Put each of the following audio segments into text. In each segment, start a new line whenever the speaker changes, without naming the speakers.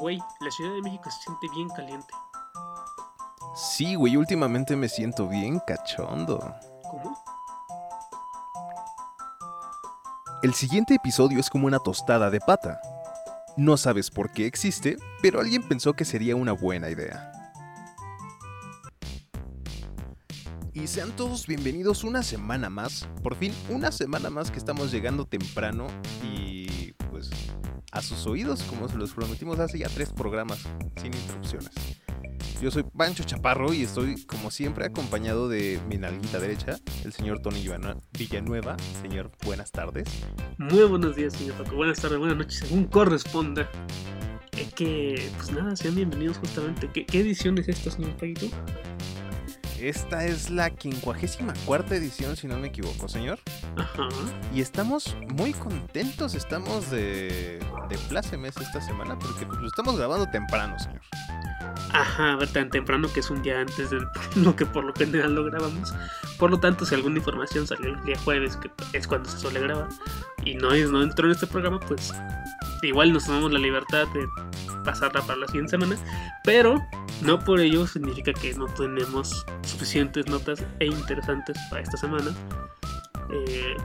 Güey, la Ciudad de México se siente bien caliente.
Sí, güey, últimamente me siento bien cachondo.
¿Cómo?
El siguiente episodio es como una tostada de pata. No sabes por qué existe, pero alguien pensó que sería una buena idea. Y sean todos bienvenidos una semana más. Por fin, una semana más que estamos llegando temprano y sus oídos, como se los prometimos hace ya tres programas, sin interrupciones. Yo soy Pancho Chaparro y estoy, como siempre, acompañado de mi nalguita derecha, el señor Tony Villanueva. Señor, buenas tardes.
Muy buenos días, señor Paco. Buenas tardes, buenas noches, según corresponda. Es que, pues nada, sean bienvenidos justamente. ¿Qué, qué edición es esta, señor Paquito?
Esta es la 54 edición, si no me equivoco, señor.
Ajá.
Y estamos muy contentos, estamos de, de plácemes esta semana porque pues, lo estamos grabando temprano, señor.
Ajá, tan temprano que es un día antes de lo que por lo general lo grabamos. Por lo tanto, si alguna información salió el día jueves, que es cuando se suele grabar, y no, es, no entró en este programa, pues igual nos tomamos la libertad de pasarla para la siguiente semana. Pero no por ello significa que no tenemos suficientes notas e interesantes para esta semana. Eh,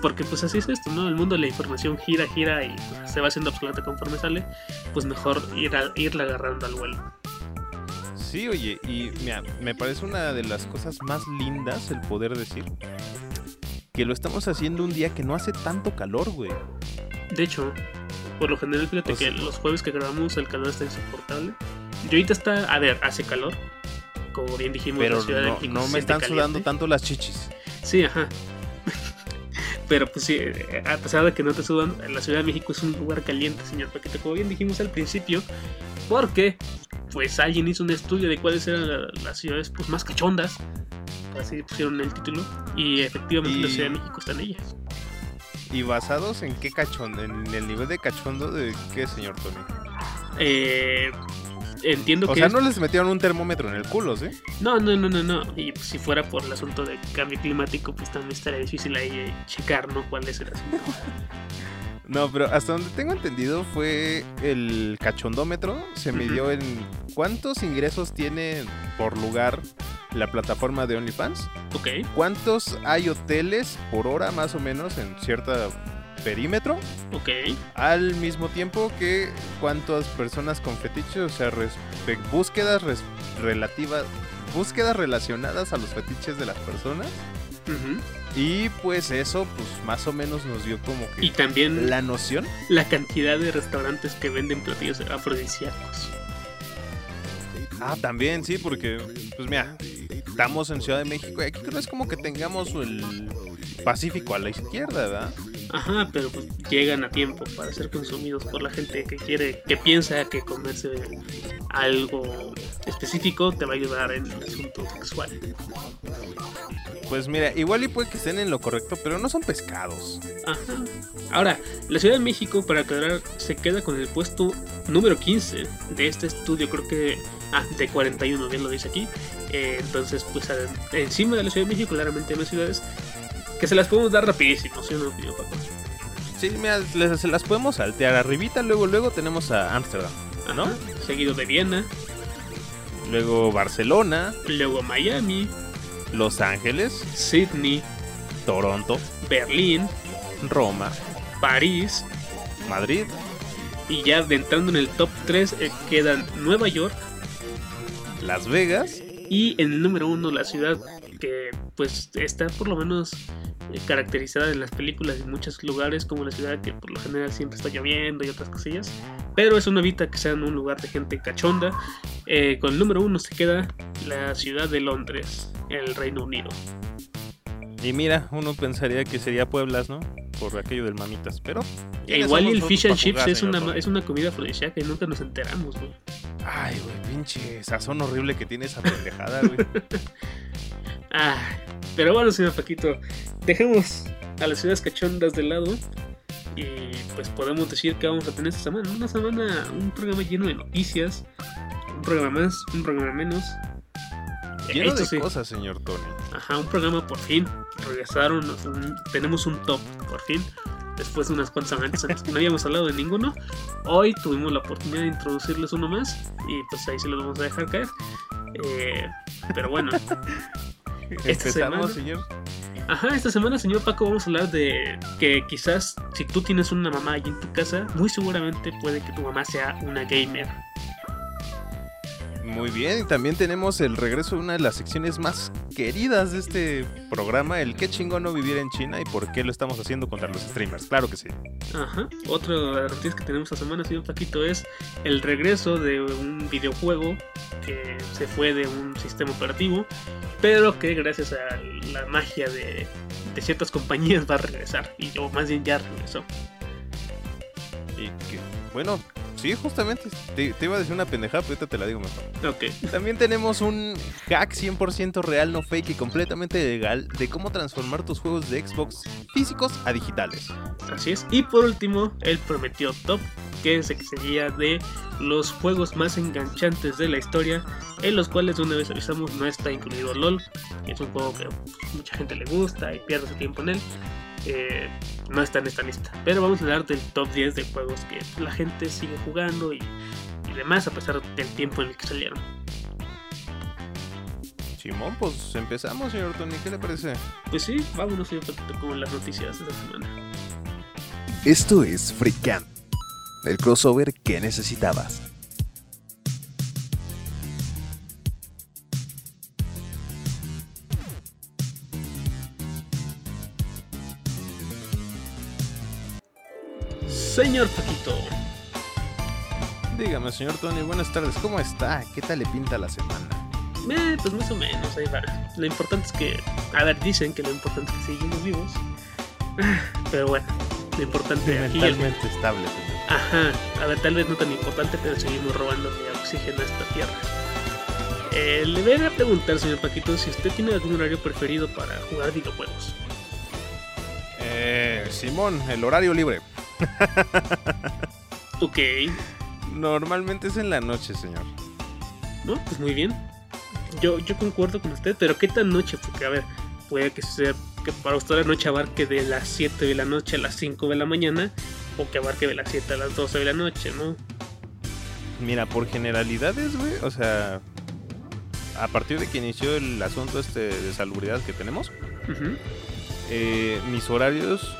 porque pues así es esto, ¿no? El mundo de la información gira, gira y pues, se va haciendo obsoleta conforme sale. Pues mejor ir a, irla agarrando al vuelo.
Sí, oye, y mira, me parece una de las cosas más lindas el poder decir que lo estamos haciendo un día que no hace tanto calor, güey.
De hecho, por lo general, fíjate
Pues-
que los jueves que grabamos el calor está insoportable. Y ahorita está, a ver, hace calor. Como bien dijimos,
Pero
la Ciudad de México
no me están sudando tanto las chichis.
Sí, ajá. Pero pues sí, eh, a pesar de que no te sudan, la Ciudad de México es un lugar caliente, señor Paquito, como bien dijimos al principio, porque pues alguien hizo un estudio de cuáles eran la- las ciudades pues, más cachondas, así pusieron el título, y efectivamente la Ciudad de México está en ellas.
¿Y basados en qué cachondo? ¿En el nivel de cachondo de qué, señor Tony?
Eh, entiendo
O
que...
sea,
es-
no les metieron un termómetro en el culo, ¿sí?
No, no, no, no, no. Y pues, si fuera por el asunto de cambio climático, pues también estaría difícil ahí eh, checar, ¿no? ¿Cuál es el asunto?
No, pero hasta donde tengo entendido fue el cachondómetro. Se midió en cuántos ingresos tiene por lugar la plataforma de OnlyFans.
Ok,
¿Cuántos hay hoteles por hora más o menos en cierta perímetro?
ok.
Al mismo tiempo que cuántas personas con fetiches, o sea, búsquedas res- relativas, búsquedas relacionadas a los fetiches de las personas. Y pues eso, pues más o menos nos dio como que
Y también
la noción.
la cantidad de restaurantes que venden platillos afrodisíacos.
Ah, también, sí, porque, pues mira, estamos en Ciudad de México y aquí no es como que tengamos el Pacífico a la izquierda, ¿verdad?
Ajá, pero pues llegan a tiempo para ser consumidos por la gente que quiere, que piensa que comerse algo específico te va a ayudar en el asunto sexual.
Pues mira, igual y puede que estén en lo correcto, pero no son pescados.
Ajá. Ahora, la Ciudad de México, para aclarar, se queda con el puesto número 15 de este estudio, creo que... Ah, de 41, bien lo dice aquí. Eh, entonces, pues encima de la Ciudad de México, claramente hay más ciudades que se las podemos dar rapidísimo, ¿sí o no, tío Paco?
Sí, mira, les- se las podemos saltear. Arribita, luego, luego tenemos a Ámsterdam, ¿no?
Ajá. Seguido de Viena,
Luego Barcelona,
luego Miami,
Los Ángeles,
Sydney,
Toronto,
Berlín,
Roma,
París,
Madrid,
y ya entrando en el top 3 eh, quedan Nueva York
Las Vegas.
y en el número 1 la ciudad que pues está por lo menos eh, caracterizada en las películas en muchos lugares como la ciudad que por lo general siempre está lloviendo y otras cosillas pero eso no evita que sea un lugar de gente cachonda Eh, con el número 1 se queda la ciudad de Londres el Reino Unido
Y mira, uno pensaría que sería Pueblas, ¿no? Por aquello del mamitas, pero...
E
¿quiénes
igual y el fish and chips es una, es una comida afrodisíaca y nunca nos enteramos, güey.
Ay, güey, pinche sazón horrible que tiene esa pendejada, güey.
Ah, pero bueno, señor Paquito, dejemos a las ciudades cachondas de lado y pues podemos decir que vamos a tener esta semana. Una semana, un programa lleno de noticias, un programa más, un programa menos.
Lleno
Esto
de
sí,
cosas, señor Tony.
Ajá, un programa por fin. Regresaron, un- tenemos un top por fin. después de unas cuantas semanas las que no habíamos hablado de ninguno. Hoy tuvimos la oportunidad de introducirles uno más y pues ahí se los vamos a dejar caer. Eh, pero bueno, esta semana,
señor.
ajá, esta semana, señor Paco, vamos a hablar de que quizás si tú tienes una mamá ahí en tu casa, muy seguramente puede que tu mamá sea una gamer.
Muy bien, y también tenemos el regreso de una de las secciones más queridas de este programa, el qué chingón no vivir en China y por qué lo estamos haciendo contra los streamers. Claro que sí.
Ajá. Otra de las noticias que tenemos esta semana, señor Paquito, es el regreso de un videojuego que se fue de un sistema operativo, pero que gracias a la magia de, de ciertas compañías va a regresar. Y o más bien ya regresó.
Y que, bueno, sí, justamente, te, te iba a decir una pendejada, pero ahorita te la digo mejor.
Ok.
También tenemos un hack 100% real, no fake y completamente legal de cómo transformar tus juegos de Xbox físicos a digitales.
Así es. Y por último, él prometió Top, que se seguía de los juegos más enganchantes de la historia, en los cuales de una vez avisamos no está incluido LOL, que es un juego que mucha gente le gusta y pierde su tiempo en él. Eh, no está en esta lista. Pero vamos a hablar del top 10 de juegos que la gente sigue jugando y, y demás a pesar del tiempo en el que salieron.
Simón, pues empezamos, señor Tony, ¿qué le parece?
Pues sí, vámonos un poquito con las noticias de esta semana.
Esto es Freakan, el crossover que necesitabas.
Señor Paquito,
Dígame, señor Tony, buenas tardes, ¿cómo está? ¿Qué tal le pinta la semana?
Eh, pues más o menos, ahí va. Lo importante es que, a ver, dicen que lo importante es que seguimos vivos. Pero bueno, lo importante aquí es...
Mentalmente estable, señor.
Ajá, a ver, tal vez no tan importante, pero seguimos robando oxígeno a esta tierra. Eh, le voy a preguntar, señor Paquito, si usted tiene algún horario preferido para jugar videojuegos.
Eh, Simón, el horario libre.
Ok,
Normalmente es en la noche, señor.
¿no? Pues muy bien. Yo, yo concuerdo con usted, pero ¿qué tan noche? Porque, a ver, puede que sea que para usted la noche abarque de las 7 de la noche a las 5 de la mañana, o que abarque de las 7 a las 12 de la noche, ¿no?
Mira, por generalidades, güey, o sea, a partir de que inició el asunto este de salubridad que tenemos, eh, mis horarios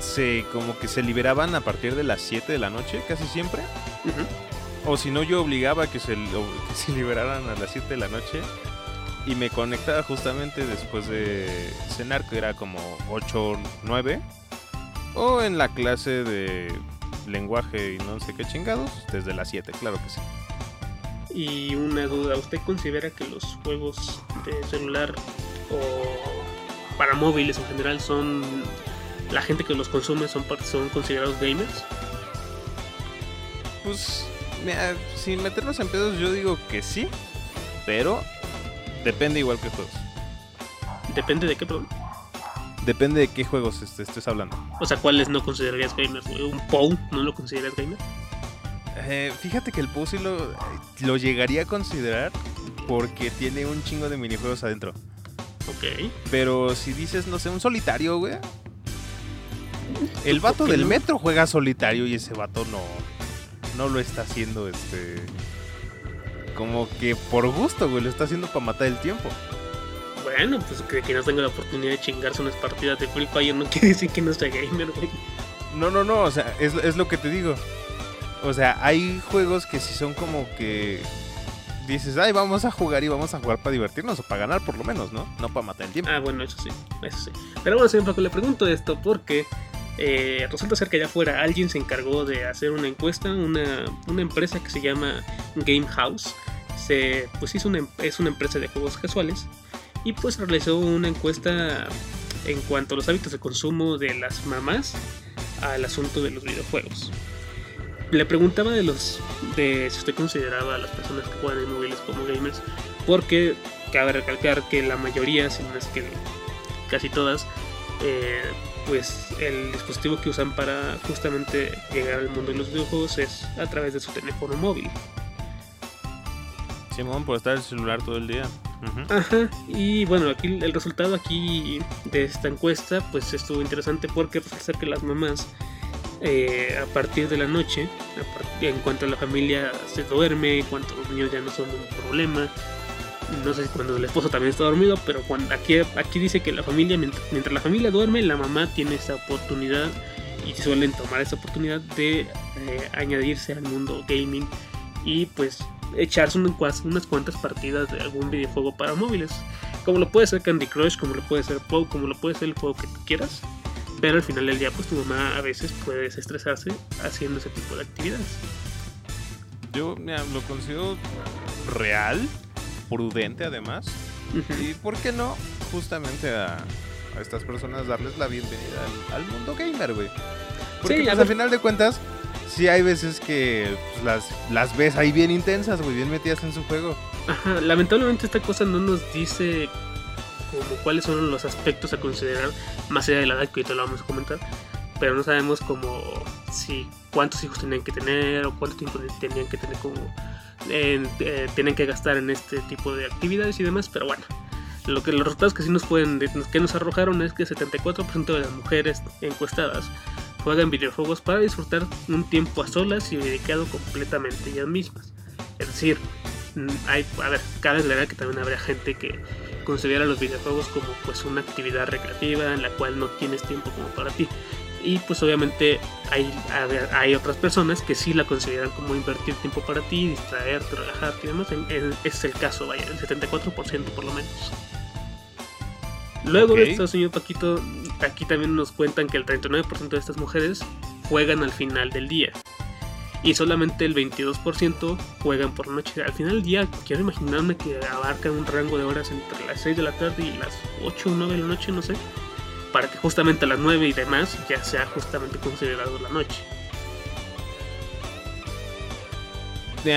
se como que se liberaban a partir de las 7 de la noche, casi siempre. O si no, yo obligaba a que se, o que se liberaran a las 7 de la noche. Y me conectaba justamente después de cenar, que era como 8 o 9. O en la clase de lenguaje y no sé qué chingados, desde las 7, claro que sí.
Y una duda, ¿usted considera que los juegos de celular o para móviles en general son la gente que los consume son son considerados gamers?
Pues, mira, sin meternos en pedos, yo digo que sí, pero depende igual que juegos.
Depende de qué problema.
Depende de qué juegos este- estés hablando.
O sea, ¿cuáles no considerarías gamers? ¿Un POU no lo consideras gamer?
Eh, fíjate que el PUS sí lo, lo llegaría a considerar porque tiene un chingo de minijuegos adentro.
Ok.
Pero si dices, no sé, un solitario, güey. El vato
¿Por qué
del metro juega solitario y ese vato no, no lo está haciendo, este... Como que por gusto, güey, lo está haciendo para matar el tiempo.
Bueno, pues que, que no tenga la oportunidad de chingarse unas partidas de Free Fire no quiere decir que no sea gamer, güey.
No, no, no, o sea, es, es lo que te digo. O sea, hay juegos que sí son como que dices, ay, vamos a jugar y vamos a jugar para divertirnos o para ganar por lo menos, ¿no? No para matar el tiempo.
Ah, bueno, eso sí, eso sí. Pero bueno, señor Paco, le pregunto esto porque eh, resulta ser que allá afuera alguien se encargó de hacer una encuesta, una, una empresa que se llama Game House. Se, pues hizo una, em- es una empresa de juegos casuales y pues realizó una encuesta en cuanto a los hábitos de consumo de las mamás al asunto de los videojuegos. Le preguntaba de los de si usted consideraba a las personas que juegan en móviles como gamers, porque cabe recalcar que la mayoría, si no es que casi todas, eh, pues el dispositivo que usan para justamente llegar al mundo de los videojuegos es a través de su teléfono móvil.
Simón, por estar el celular todo el día.
Ajá, y bueno, aquí el resultado aquí de esta encuesta pues estuvo interesante porque parece ser que las mamás eh, a partir de la noche, en cuanto la familia se duerme, en cuanto los niños ya no son un problema, no sé si cuando el esposo también está dormido, pero cuando aquí, aquí dice que la familia, mientras, la familia duerme, la mamá tiene esa oportunidad y suelen tomar esa oportunidad de eh, añadirse al mundo gaming y pues echarse unas, cuantas partidas de algún videojuego para móviles. Como lo puede ser Candy Crush, como lo puede ser como lo puede ser el juego que quieras. Pero al final del día, pues tu mamá a veces puede desestresarse haciendo ese tipo de actividades.
Yo mira, lo considero real, prudente además.
Ujú.
Y por qué no, justamente a, a estas personas darles la bienvenida al, al mundo gamer, güey. Porque
Sí,
pues, al final de cuentas, sí hay veces que pues, las, las ves ahí bien intensas, güey, bien metidas en su juego.
Ajá, lamentablemente esta cosa no nos dice como cuáles son los aspectos a considerar más allá de la edad que ahorita lo vamos a comentar, pero no sabemos como si cuántos hijos tenían que tener o cuánto tiempo tenían que tener como eh, tienen que gastar en este tipo de actividades y demás, pero bueno. Lo que los resultados que sí nos pueden que nos arrojaron es que 74% de las mujeres encuestadas juegan videojuegos para disfrutar un tiempo a solas y dedicado completamente a ellas mismas. Es decir, mm, hay, a ver, cabe aclarar que también habrá gente que considera los videojuegos como pues una actividad recreativa en la cual no tienes tiempo como para ti. Y pues obviamente hay, hay otras personas que sí la consideran como invertir tiempo para ti, distraerte, relajarte y demás. Es el caso, vaya, el 74% por lo menos. Luego
Ok.
de esto, señor Paquito, aquí también nos cuentan que el 39% de estas mujeres juegan al final del día. Y solamente el 22% juegan por noche. Al final del día, quiero imaginarme que abarcan un rango de horas entre las 6 de la tarde y las 8 o 9 de la noche, no sé. Para que justamente a las 9 y demás ya sea justamente considerado la noche.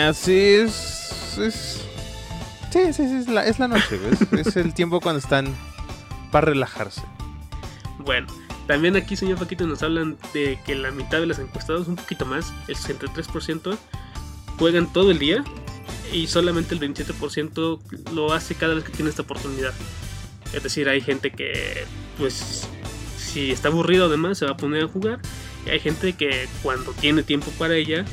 Así es, es- Sí, sí, sí, es la, es la noche. Es, es el tiempo cuando están para relajarse.
Bueno, también aquí, señor Paquito, nos hablan de que la mitad de las encuestadas, un poquito más, el 63%, juegan todo el día y solamente el 27% lo hace cada vez que tiene esta oportunidad. Es decir, hay gente que, pues, si está aburrido además, se va a poner a jugar. Y hay gente que cuando tiene tiempo para ella,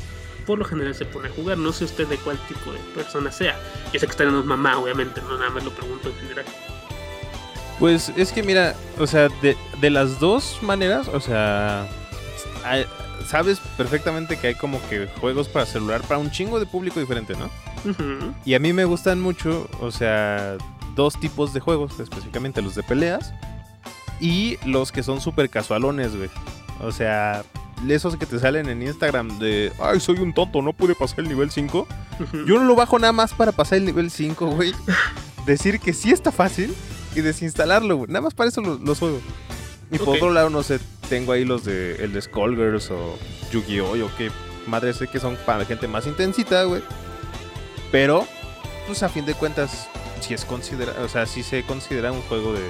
por lo general se pone a jugar. No sé usted de cuál tipo de persona sea. Yo sé que usted no es mamá, obviamente, no nada más lo pregunto en general.
Pues es que mira, o sea, de, de las dos maneras, o sea, hay- sabes perfectamente que hay como que juegos para celular para un chingo de público diferente, ¿no? Y a mí me gustan mucho, o sea, dos tipos de juegos, específicamente los de peleas y los que son súper casualones, güey. O sea, esos que te salen en Instagram de, ay, soy un tonto, no pude pasar el nivel 5.
Ujú.
Yo no lo bajo nada más para pasar el nivel 5, güey. Decir que sí está fácil y desinstalarlo, güey. Nada más para eso lo- los juego. Y por otro lado, no sé, tengo ahí los de el de Skullgirls o Yu-Gi-Oh! o qué madre sé que son para gente más intensita, güey. Pero, pues a fin de cuentas, si es considera, o sea, si se considera un juego de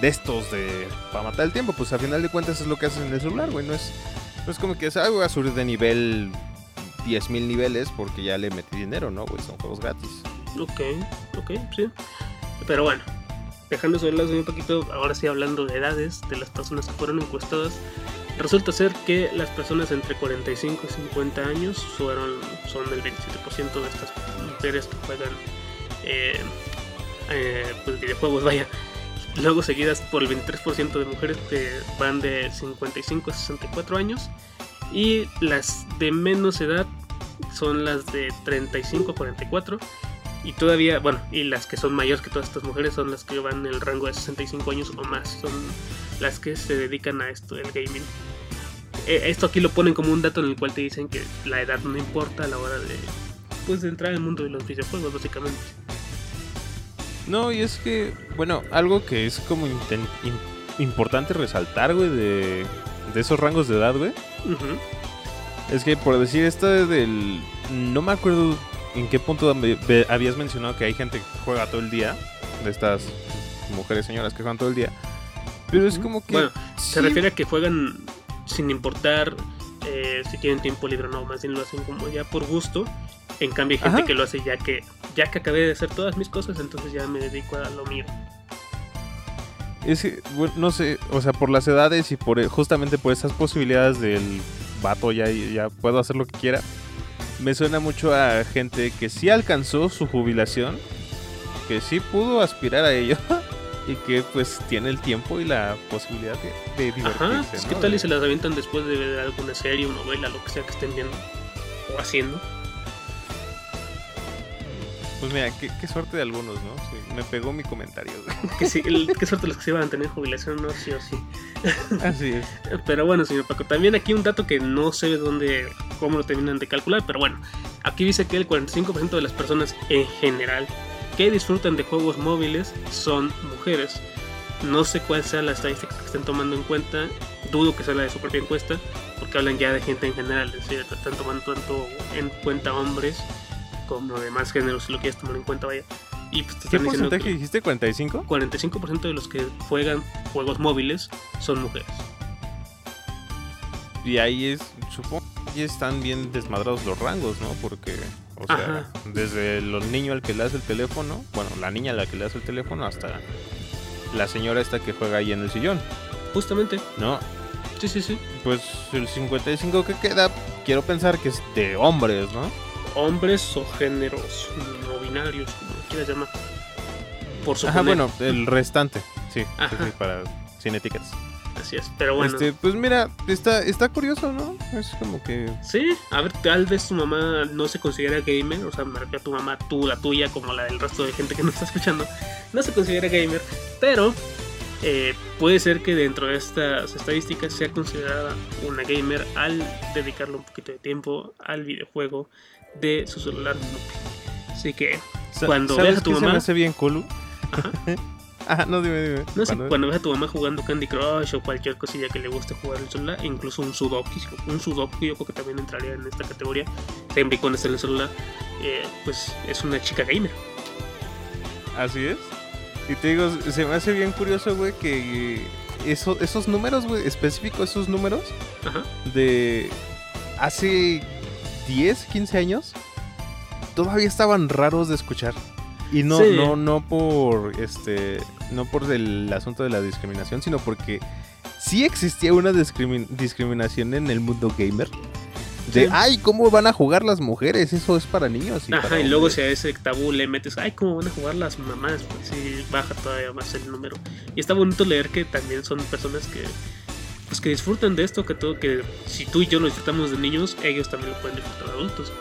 de estos de para matar el tiempo, pues a final de cuentas es lo que haces en el celular, güey. No es, no es como que "Ay, voy a subir de nivel 10.000 niveles porque ya le metí dinero, ¿no, güey? Son juegos gratis.
Ok, ok, sí. Pero bueno, dejando de lado un poquito, ahora sí hablando de edades de las personas que fueron encuestadas, resulta ser que las personas entre 45 y 50 años fueron, son el 27% de estas mujeres que juegan eh, eh, pues videojuegos, vaya. Luego seguidas por el 23% de mujeres que van de 55 a 64 años. Y las de menos edad son las de 35 a 44. Y todavía, bueno, y las que son mayores que todas estas mujeres son las que van en el rango de 65 años o más. Son las que se dedican a esto, el gaming. Eh, esto aquí lo ponen como un dato en el cual te dicen que la edad no importa a la hora de, pues, de entrar al mundo de los videojuegos, básicamente.
No, y es que, bueno, algo que es como importante resaltar, güey, de, de esos rangos de edad, güey. Es que por decir esto del... No me acuerdo en qué punto habías mencionado que hay gente que juega todo el día. De estas mujeres señoras que juegan todo el día. Pero es como que...
Bueno,
sí,
Se refiere a que juegan sin importar eh, si tienen tiempo libre o no, más bien lo hacen como ya por gusto En cambio hay gente
Ajá.
que lo hace ya que ya que acabé de hacer todas mis cosas, entonces ya me dedico a lo mío.
Es que, bueno, no sé, o sea, por las edades y por justamente por esas posibilidades del vato ya, ya puedo hacer lo que quiera, me suena mucho a gente que sí alcanzó su jubilación, que sí pudo aspirar a ello y que pues tiene el tiempo y la posibilidad de, de divertirse.
Ajá, es que
¿no?
tal y se las avientan después de ver alguna serie o novela, lo que sea que estén viendo o haciendo.
Pues mira, qué, qué suerte de algunos, ¿no? Sí, me pegó mi comentario.
Que sí, el- qué suerte los que se iban a tener jubilación, no, sí o sí.
Así es.
Pero bueno, señor Paco, también aquí un dato que no sé de dónde, cómo lo terminan de calcular, pero bueno, aquí dice que el 45% de las personas en general que disfrutan de juegos móviles son mujeres. No sé cuál sea la estadística que estén tomando en cuenta, dudo que sea la de su propia encuesta, porque hablan ya de gente en general, es decir, están tomando tanto en cuenta hombres como demás géneros, si lo quieres tomar en cuenta, vaya. Y pues te
¿Qué
están
porcentaje
que
dijiste? ¿45?
45% de los que juegan juegos móviles son mujeres.
Y ahí es, supongo que están bien desmadrados los rangos, ¿no? Porque, o sea,
Ajá.
desde el niño al que le das el teléfono, bueno, la niña a la que le das el teléfono, hasta la señora esta que juega ahí en el sillón,
Justamente,
¿no?
sí, sí, sí.
Pues el 55 que queda, quiero pensar que es de hombres, ¿no?
hombres o géneros no binarios, como quieras llamar. Por suponer.
Ajá, bueno, el restante, sí, sí,
Ajá.
sí, para sin etiquetas.
Así es, pero bueno.
Este, pues mira, está, está curioso, ¿no? Es como que
Sí, a ver, tal vez tu mamá no se considera gamer, o sea, me refiero a tu mamá, tú, la tuya, como la del resto de gente que nos está escuchando, no se considera gamer, pero eh, puede ser que dentro de estas estadísticas sea considerada una gamer al dedicarle un poquito de tiempo al videojuego de su celular. Así que, Cuando
¿sabes
veas a tu
qué se me
mamá-
hace bien cool?
Ajá.
Ajá, no, dime, dime.
no sé,
Cuando-
ves a tu mamá jugando Candy Crush o cualquier cosilla que le guste jugar en el celular, incluso un Sudoku, un Sudoku yo creo que también entraría en esta categoría, siempre cuando esté en el celular, eh, pues es una chica gamer.
Así es. Y te digo, se me hace bien curioso, güey, que eso, esos números, güey, específicos esos números
Ajá.
de hace 10, 15 años, todavía estaban raros de escuchar. Y no,
Sí.
no, no por este, no por el asunto de la discriminación, sino porque sí existía una discrimin- discriminación en el mundo gamer. De,
Sí.
ay, ¿cómo van a jugar las mujeres? Eso es para niños.
Ajá,
para
y luego
hombres".
si a ese tabú le metes, ay, ¿cómo van a jugar las mamás? Pues sí, baja todavía más el número. Y está bonito leer que también son personas que, pues que disfrutan de esto, que todo, que si tú y yo lo disfrutamos de niños, ellos también lo pueden disfrutar de adultos.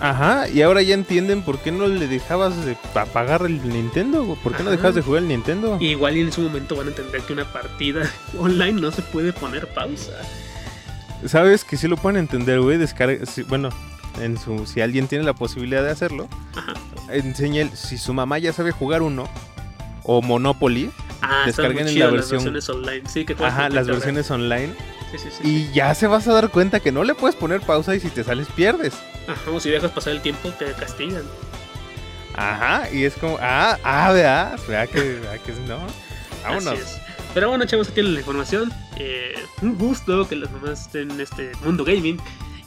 Ajá, y ahora ya entienden por qué no le dejabas de apagar el Nintendo. ¿Por qué no dejabas de jugar el Nintendo?
Igual y en su momento van a entender que una partida online no se puede poner pausa.
Sabes que sí lo pueden entender, güey. Descarga, bueno, en su, si alguien tiene la posibilidad de hacerlo,
Ajá.
enseña el- si su mamá ya sabe jugar uno o Monopoly,
Ah,
Descarguen la
chidas
versión-
las versiones online. Sí, que
ajá, las versiones online,
Sí, sí, sí.
y ya se vas a dar cuenta que no le puedes poner pausa y si te sales pierdes.
Ajá, o si dejas pasar el tiempo, te castigan.
Ajá, y es como, ah, ah, vea, vea que, vea que no. Vámonos.
Así es. Pero bueno, chavos, aquí la información. Eh, un gusto que las mamás estén en este mundo gaming.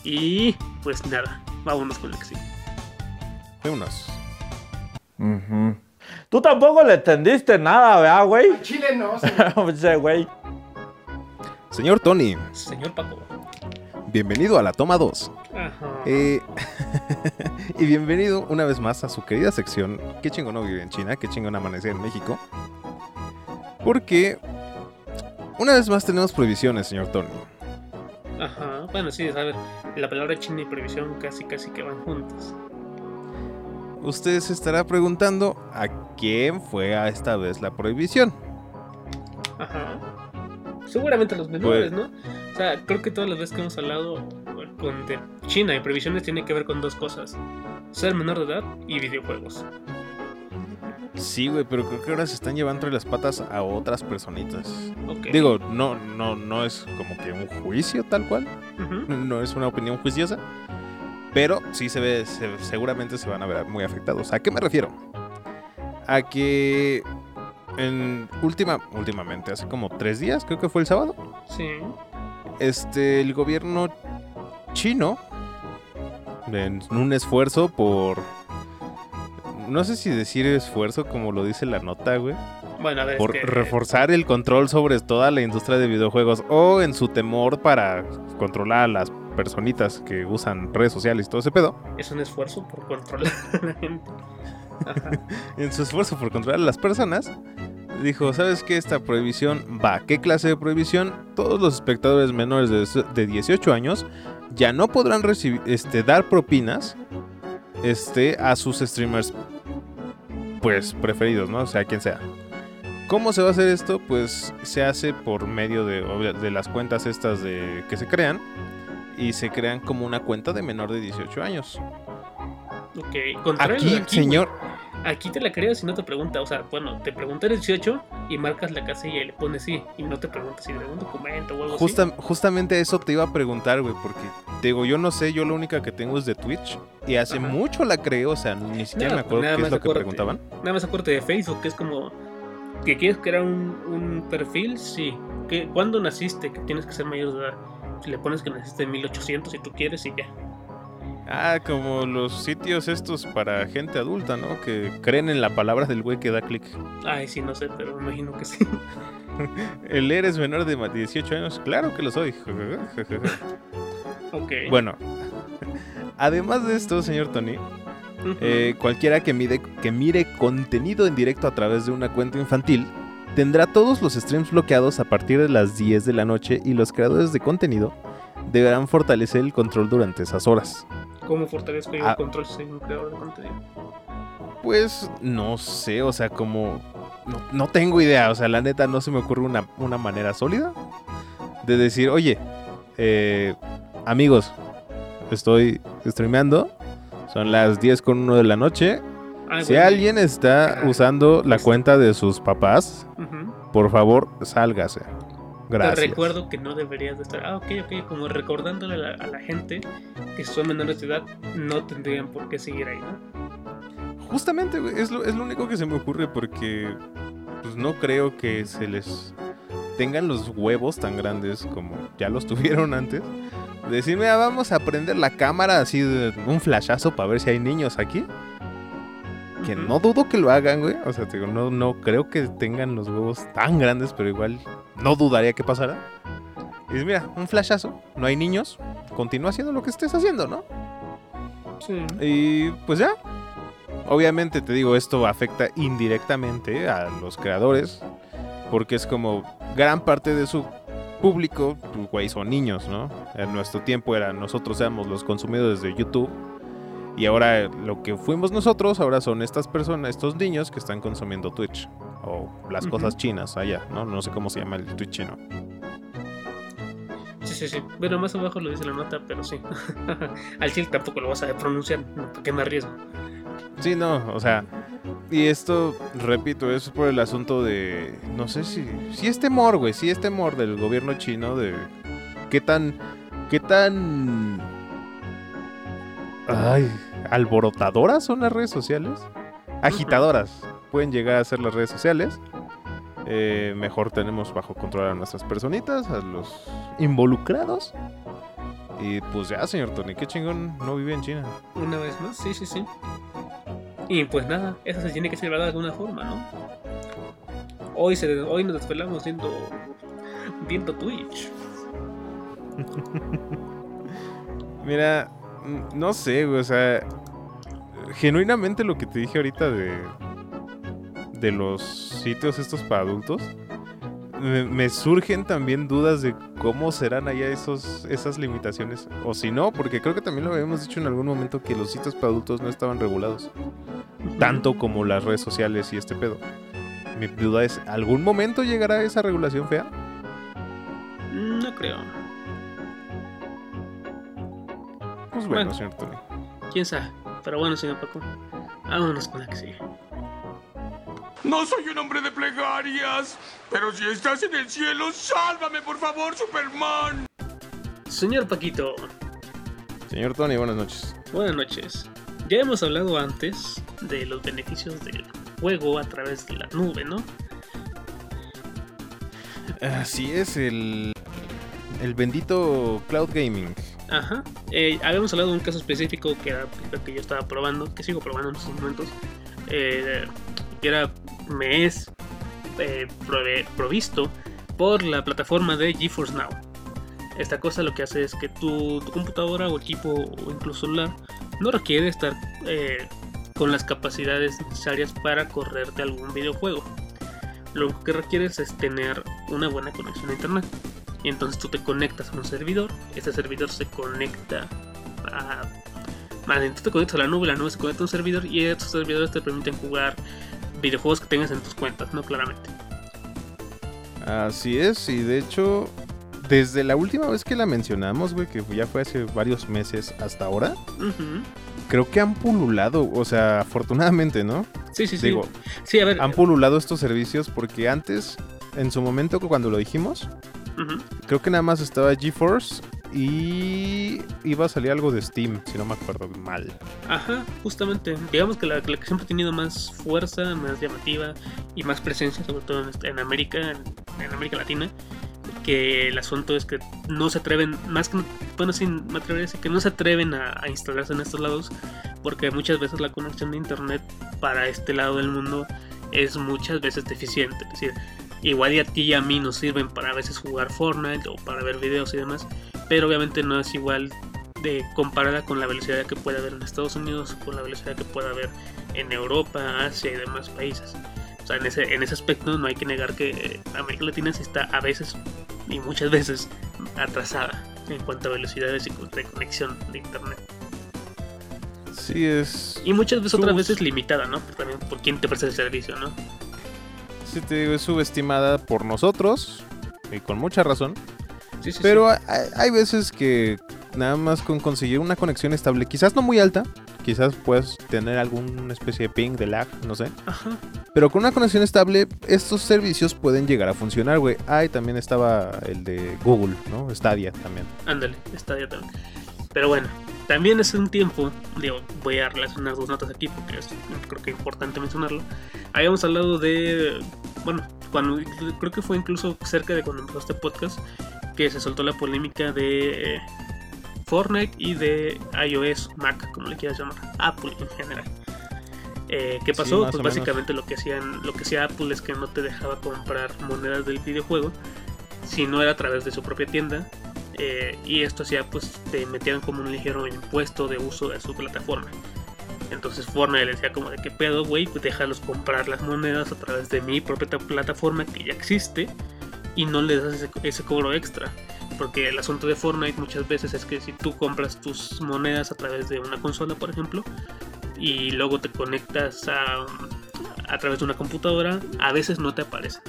Y pues nada, vámonos con lo que sigue.
Vámonos.
Ujú. Tú tampoco le entendiste nada, ¿verdad, güey?
Chile no, señor.
Che, güey.
Señor Tony,
Señor Paco.
bienvenido a la toma 2. Eh, y bienvenido una vez más a su querida sección Qué chingón no vive en China, qué chingón amanecer en México. Porque una vez más tenemos prohibiciones, señor Tony.
Ajá. Bueno, sí, a ver, la palabra china y previsión casi casi que van juntas.
Usted se estará preguntando a quién fue a esta vez la prohibición.
Ajá. Seguramente los menores,
Pues-
¿no? O sea, creo que todas las veces que hemos hablado con de China y previsiones tiene que ver con dos cosas. Ser menor de edad y videojuegos.
Sí, güey, pero creo que ahora se están llevando entre las patas a otras personitas. Digo, no, no, no es como que un juicio tal cual. No es una opinión juiciosa, pero sí se ve, se- seguramente se van a ver muy afectados. ¿A qué me refiero? A que en última, últimamente, hace como tres días, creo que fue el sábado,
Sí.
este, el gobierno chino en un esfuerzo por... No sé si decir esfuerzo como lo dice la nota, güey.
Bueno, a ver,
Por
es que-
reforzar el control sobre toda la industria de videojuegos o en su temor para controlar a las personitas que usan redes sociales y todo ese pedo.
es un esfuerzo por controlar a la gente.
En su esfuerzo por controlar a las personas, dijo, ¿sabes qué? Esta prohibición va. ¿Qué clase de prohibición? Todos los espectadores menores de 18 años ya no podrán recibir, este, dar propinas este, a sus streamers pues preferidos, ¿no? O sea, quien sea. ¿Cómo se va a hacer esto? Pues se hace por medio de, de las cuentas estas de, que se crean y se crean como una cuenta de menor de 18 años.
Ok, contrario
Aquí,
güey.
señor,
Aquí te la creas y no te pregunta. O sea, bueno, te pregunta el 18 y marcas la casilla y le pones sí. Y no te pregunta si de un documento o algo
Justa- justamente eso te iba a preguntar, güey, porque te digo, yo no sé, yo la única que tengo es de Twitch y hace
Ajá.
mucho la creo, o sea, ni siquiera me acuerdo qué es lo que preguntaban.
así. Nada más acuérdate de Facebook, que es como que quieres crear un, un perfil, sí. que ¿Cuándo naciste? Que tienes que ser mayor de edad. Si le pones que naciste en 1800 si tú quieres y ya.
Ah, como los sitios estos para gente adulta, ¿no? Que creen en la palabra del güey que da clic.
Ay, sí, no sé, pero me imagino que sí.
¿El eres menor de ma- 18 años? Claro que lo soy.
ok.
bueno, además de esto, señor Tony. Eh, cualquiera que, mide- que mire contenido en directo a través de una cuenta infantil tendrá todos los streams bloqueados a partir de las 10 de la noche y los creadores de contenido deberán fortalecer el control durante esas horas.
¿Cómo fortalezco yo
Ah.
el control si soy un creador de contenido?
Pues no sé, o sea, como... No, no tengo idea, o sea, la neta no se me ocurre una, una manera sólida de decir, oye, eh, amigos, estoy streameando, son las 10 con 1 de la noche,
Ah,
Si
güey,
alguien está
Ah,
usando la
pues-
cuenta de sus papás,
ujú.
por favor, sálgase. Gracias.
Te recuerdo que no deberías de estar. Ah, ok, ok. Como recordándole a la, a la gente que son menores de edad no tendrían por qué seguir ahí, ¿no?
Justamente, es lo, es lo único que se me ocurre porque pues no creo que se les tengan los huevos tan grandes como ya los tuvieron antes. De decir, mira, vamos a prender la cámara así de un flashazo para ver si hay niños aquí. Que no dudo que lo hagan, güey. O sea, digo, no, no creo que tengan los huevos tan grandes, pero igual no dudaría que pasara. Y dices, mira, un flashazo, no hay niños, continúa haciendo lo que estés haciendo, ¿no?
Sí.
Y pues ya. Obviamente te digo, esto afecta indirectamente a los creadores. Porque es como gran parte de su público, pues, güey, son niños, ¿no? En nuestro tiempo era nosotros éramos los consumidores de YouTube. Y ahora lo que fuimos nosotros, ahora son estas personas, estos niños que están consumiendo Twitch. O las cosas chinas allá, ¿no? No sé cómo se llama el Twitch chino.
Sí, sí, sí. Bueno, más abajo lo dice la nota, pero sí. Al chile tampoco lo vas a pronunciar. ¿Para qué me arriesgo?
Sí, no, o sea, y esto, repito, es por el asunto de, no sé si, si es temor, güey, si es temor del gobierno chino de qué tan, qué tan, ay, alborotadoras son las redes sociales, agitadoras pueden llegar a ser las redes sociales. Eh, mejor tenemos bajo control a nuestras personitas, a los involucrados. Y pues ya, señor Tony, qué chingón no vive en China.
Una vez más, sí, sí, sí. Y pues nada, eso se tiene que celebrar de alguna forma, ¿no? Hoy, se, hoy nos desvelamos viendo, viendo Twitch.
Mira, no sé, güey, o sea, genuinamente lo que te dije ahorita de de los sitios estos para adultos, me, me surgen también dudas de cómo serán allá esos esas limitaciones o si no, porque creo que también lo habíamos dicho en algún momento que los sitios para adultos no estaban regulados tanto como las redes sociales y este pedo. Mi duda es, ¿algún momento llegará esa regulación fea?
No creo.
Pues bueno,
Bueno.
señor Tony.
Quién sabe. Pero bueno, señor Paco. Vámonos con la que sigue.
No soy un hombre de plegarias, pero si estás en el cielo, sálvame por favor, Superman.
Señor Paquito,
Señor Tony, buenas noches.
buenas noches. Ya hemos hablado antes de los beneficios del juego a través de la nube, ¿no?
Así es, el, el bendito cloud gaming.
Ajá. Eh, habíamos hablado de un caso específico que era que yo estaba probando, que sigo probando en estos momentos. eh, que era, me es eh, provisto por la plataforma de GeForce Now. Esta cosa lo que hace es que tu, tu computadora o equipo o incluso celular no requiere estar eh, con las capacidades necesarias para correrte algún videojuego. Lo que requieres es tener una buena conexión a internet. Y entonces tú te conectas a un servidor, este servidor se conecta a... Más bien, tú te conectas a la nube, la nube se conecta a un servidor y estos servidores te permiten jugar videojuegos que tengas en tus cuentas, ¿no? Claramente.
Así es, y de hecho, desde la última vez que la mencionamos, güey, que ya fue hace varios meses hasta ahora, creo que han pululado, o sea, afortunadamente, ¿no?
Sí, sí, sí.
Digo,
sí, a ver.
han pululado estos servicios porque antes, en su momento cuando lo dijimos, creo que nada más estaba GeForce y iba a salir algo de Steam, si no me acuerdo mal.
Ajá, justamente. Digamos que la, la que siempre ha tenido más fuerza, más llamativa y más presencia, sobre todo en, este- en América, en, en América Latina, que el asunto es que no se atreven, más que, bueno, sin me atrevería a decir que no se atreven a, a instalarse en estos lados, porque muchas veces la conexión de internet para este lado del mundo es muchas veces deficiente. Es decir, igual y a ti y a mí nos sirven para a veces jugar Fortnite o para ver videos y demás, pero obviamente no es igual de comparada con la velocidad que puede haber en Estados Unidos, con la velocidad que puede haber en Europa, Asia y demás países. O sea, en ese, en ese aspecto no hay que negar que eh, América Latina sí está a veces y muchas veces atrasada en cuanto a velocidades y de conexión de internet.
Sí, es...
Y muchas veces otras veces limitada, ¿no? Por, también por quién te presta el servicio, ¿no?
Sí, te digo, es subestimada por nosotros, y con mucha razón.
Sí, sí,
Pero hay, hay veces que nada más con conseguir una conexión estable, quizás no muy alta, quizás puedes tener alguna especie de ping, de lag, no sé.
Ajá.
Pero con una conexión estable, estos servicios pueden llegar a funcionar, güey. Ah, y también estaba el de Google, ¿no? Stadia también.
Ándale, ya también. Pero bueno, también hace un tiempo, digo, voy a relacionar dos notas aquí porque es creo que importante mencionarlo. Habíamos hablado de, bueno, cuando creo que fue incluso cerca de cuando empezó este podcast, que se soltó la polémica de eh, Fortnite y de iOS, Mac, como le quieras llamar, Apple en general. Eh, ¿Qué pasó? pues
menos.
básicamente lo que hacían, lo que hacía Apple es que no te dejaba comprar monedas del videojuego si no era a través de su propia tienda eh, y esto hacía pues te metían como un ligero impuesto de uso de su plataforma. Entonces Fortnite le decía como de qué pedo, güey, pues déjalos comprar las monedas a través de mi propia ta- plataforma que ya existe y no les das ese, ese cobro extra. Porque el asunto de Fortnite muchas veces es que si tú compras tus monedas a través de una consola, por ejemplo, y luego te conectas a, a través de una computadora, a veces no te aparecen.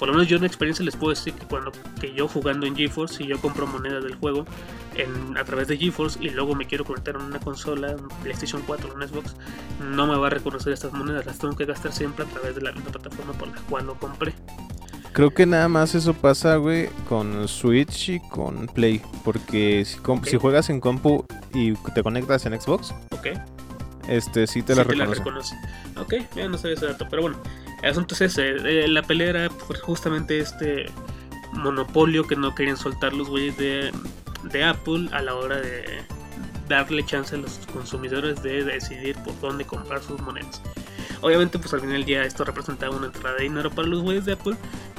Por lo menos yo en experiencia les puedo decir que cuando que yo jugando en GeForce, si yo compro monedas del juego en, a través de GeForce y luego me quiero conectar a una consola, un PlayStation 4 o un Xbox, no me va a reconocer estas monedas, las tengo que gastar siempre a través de la misma plataforma por la cual lo compré.
Creo que nada más eso pasa, güey, con Switch y con Play. Porque si, juegas en compu y te conectas en Xbox,
¿Ok?
este sí te
Sí
la
te la
reconoce.
reconoce. Ok, ya no sabía ese dato, pero bueno, el asunto es ese. eh, la pelea era pues, justamente este monopolio que no querían soltar los güeyes de, Apple a la hora de darle chance a los consumidores de decidir por dónde comprar sus monedas. Obviamente, pues al final del día esto representaba una entrada de dinero para los güeyes de Apple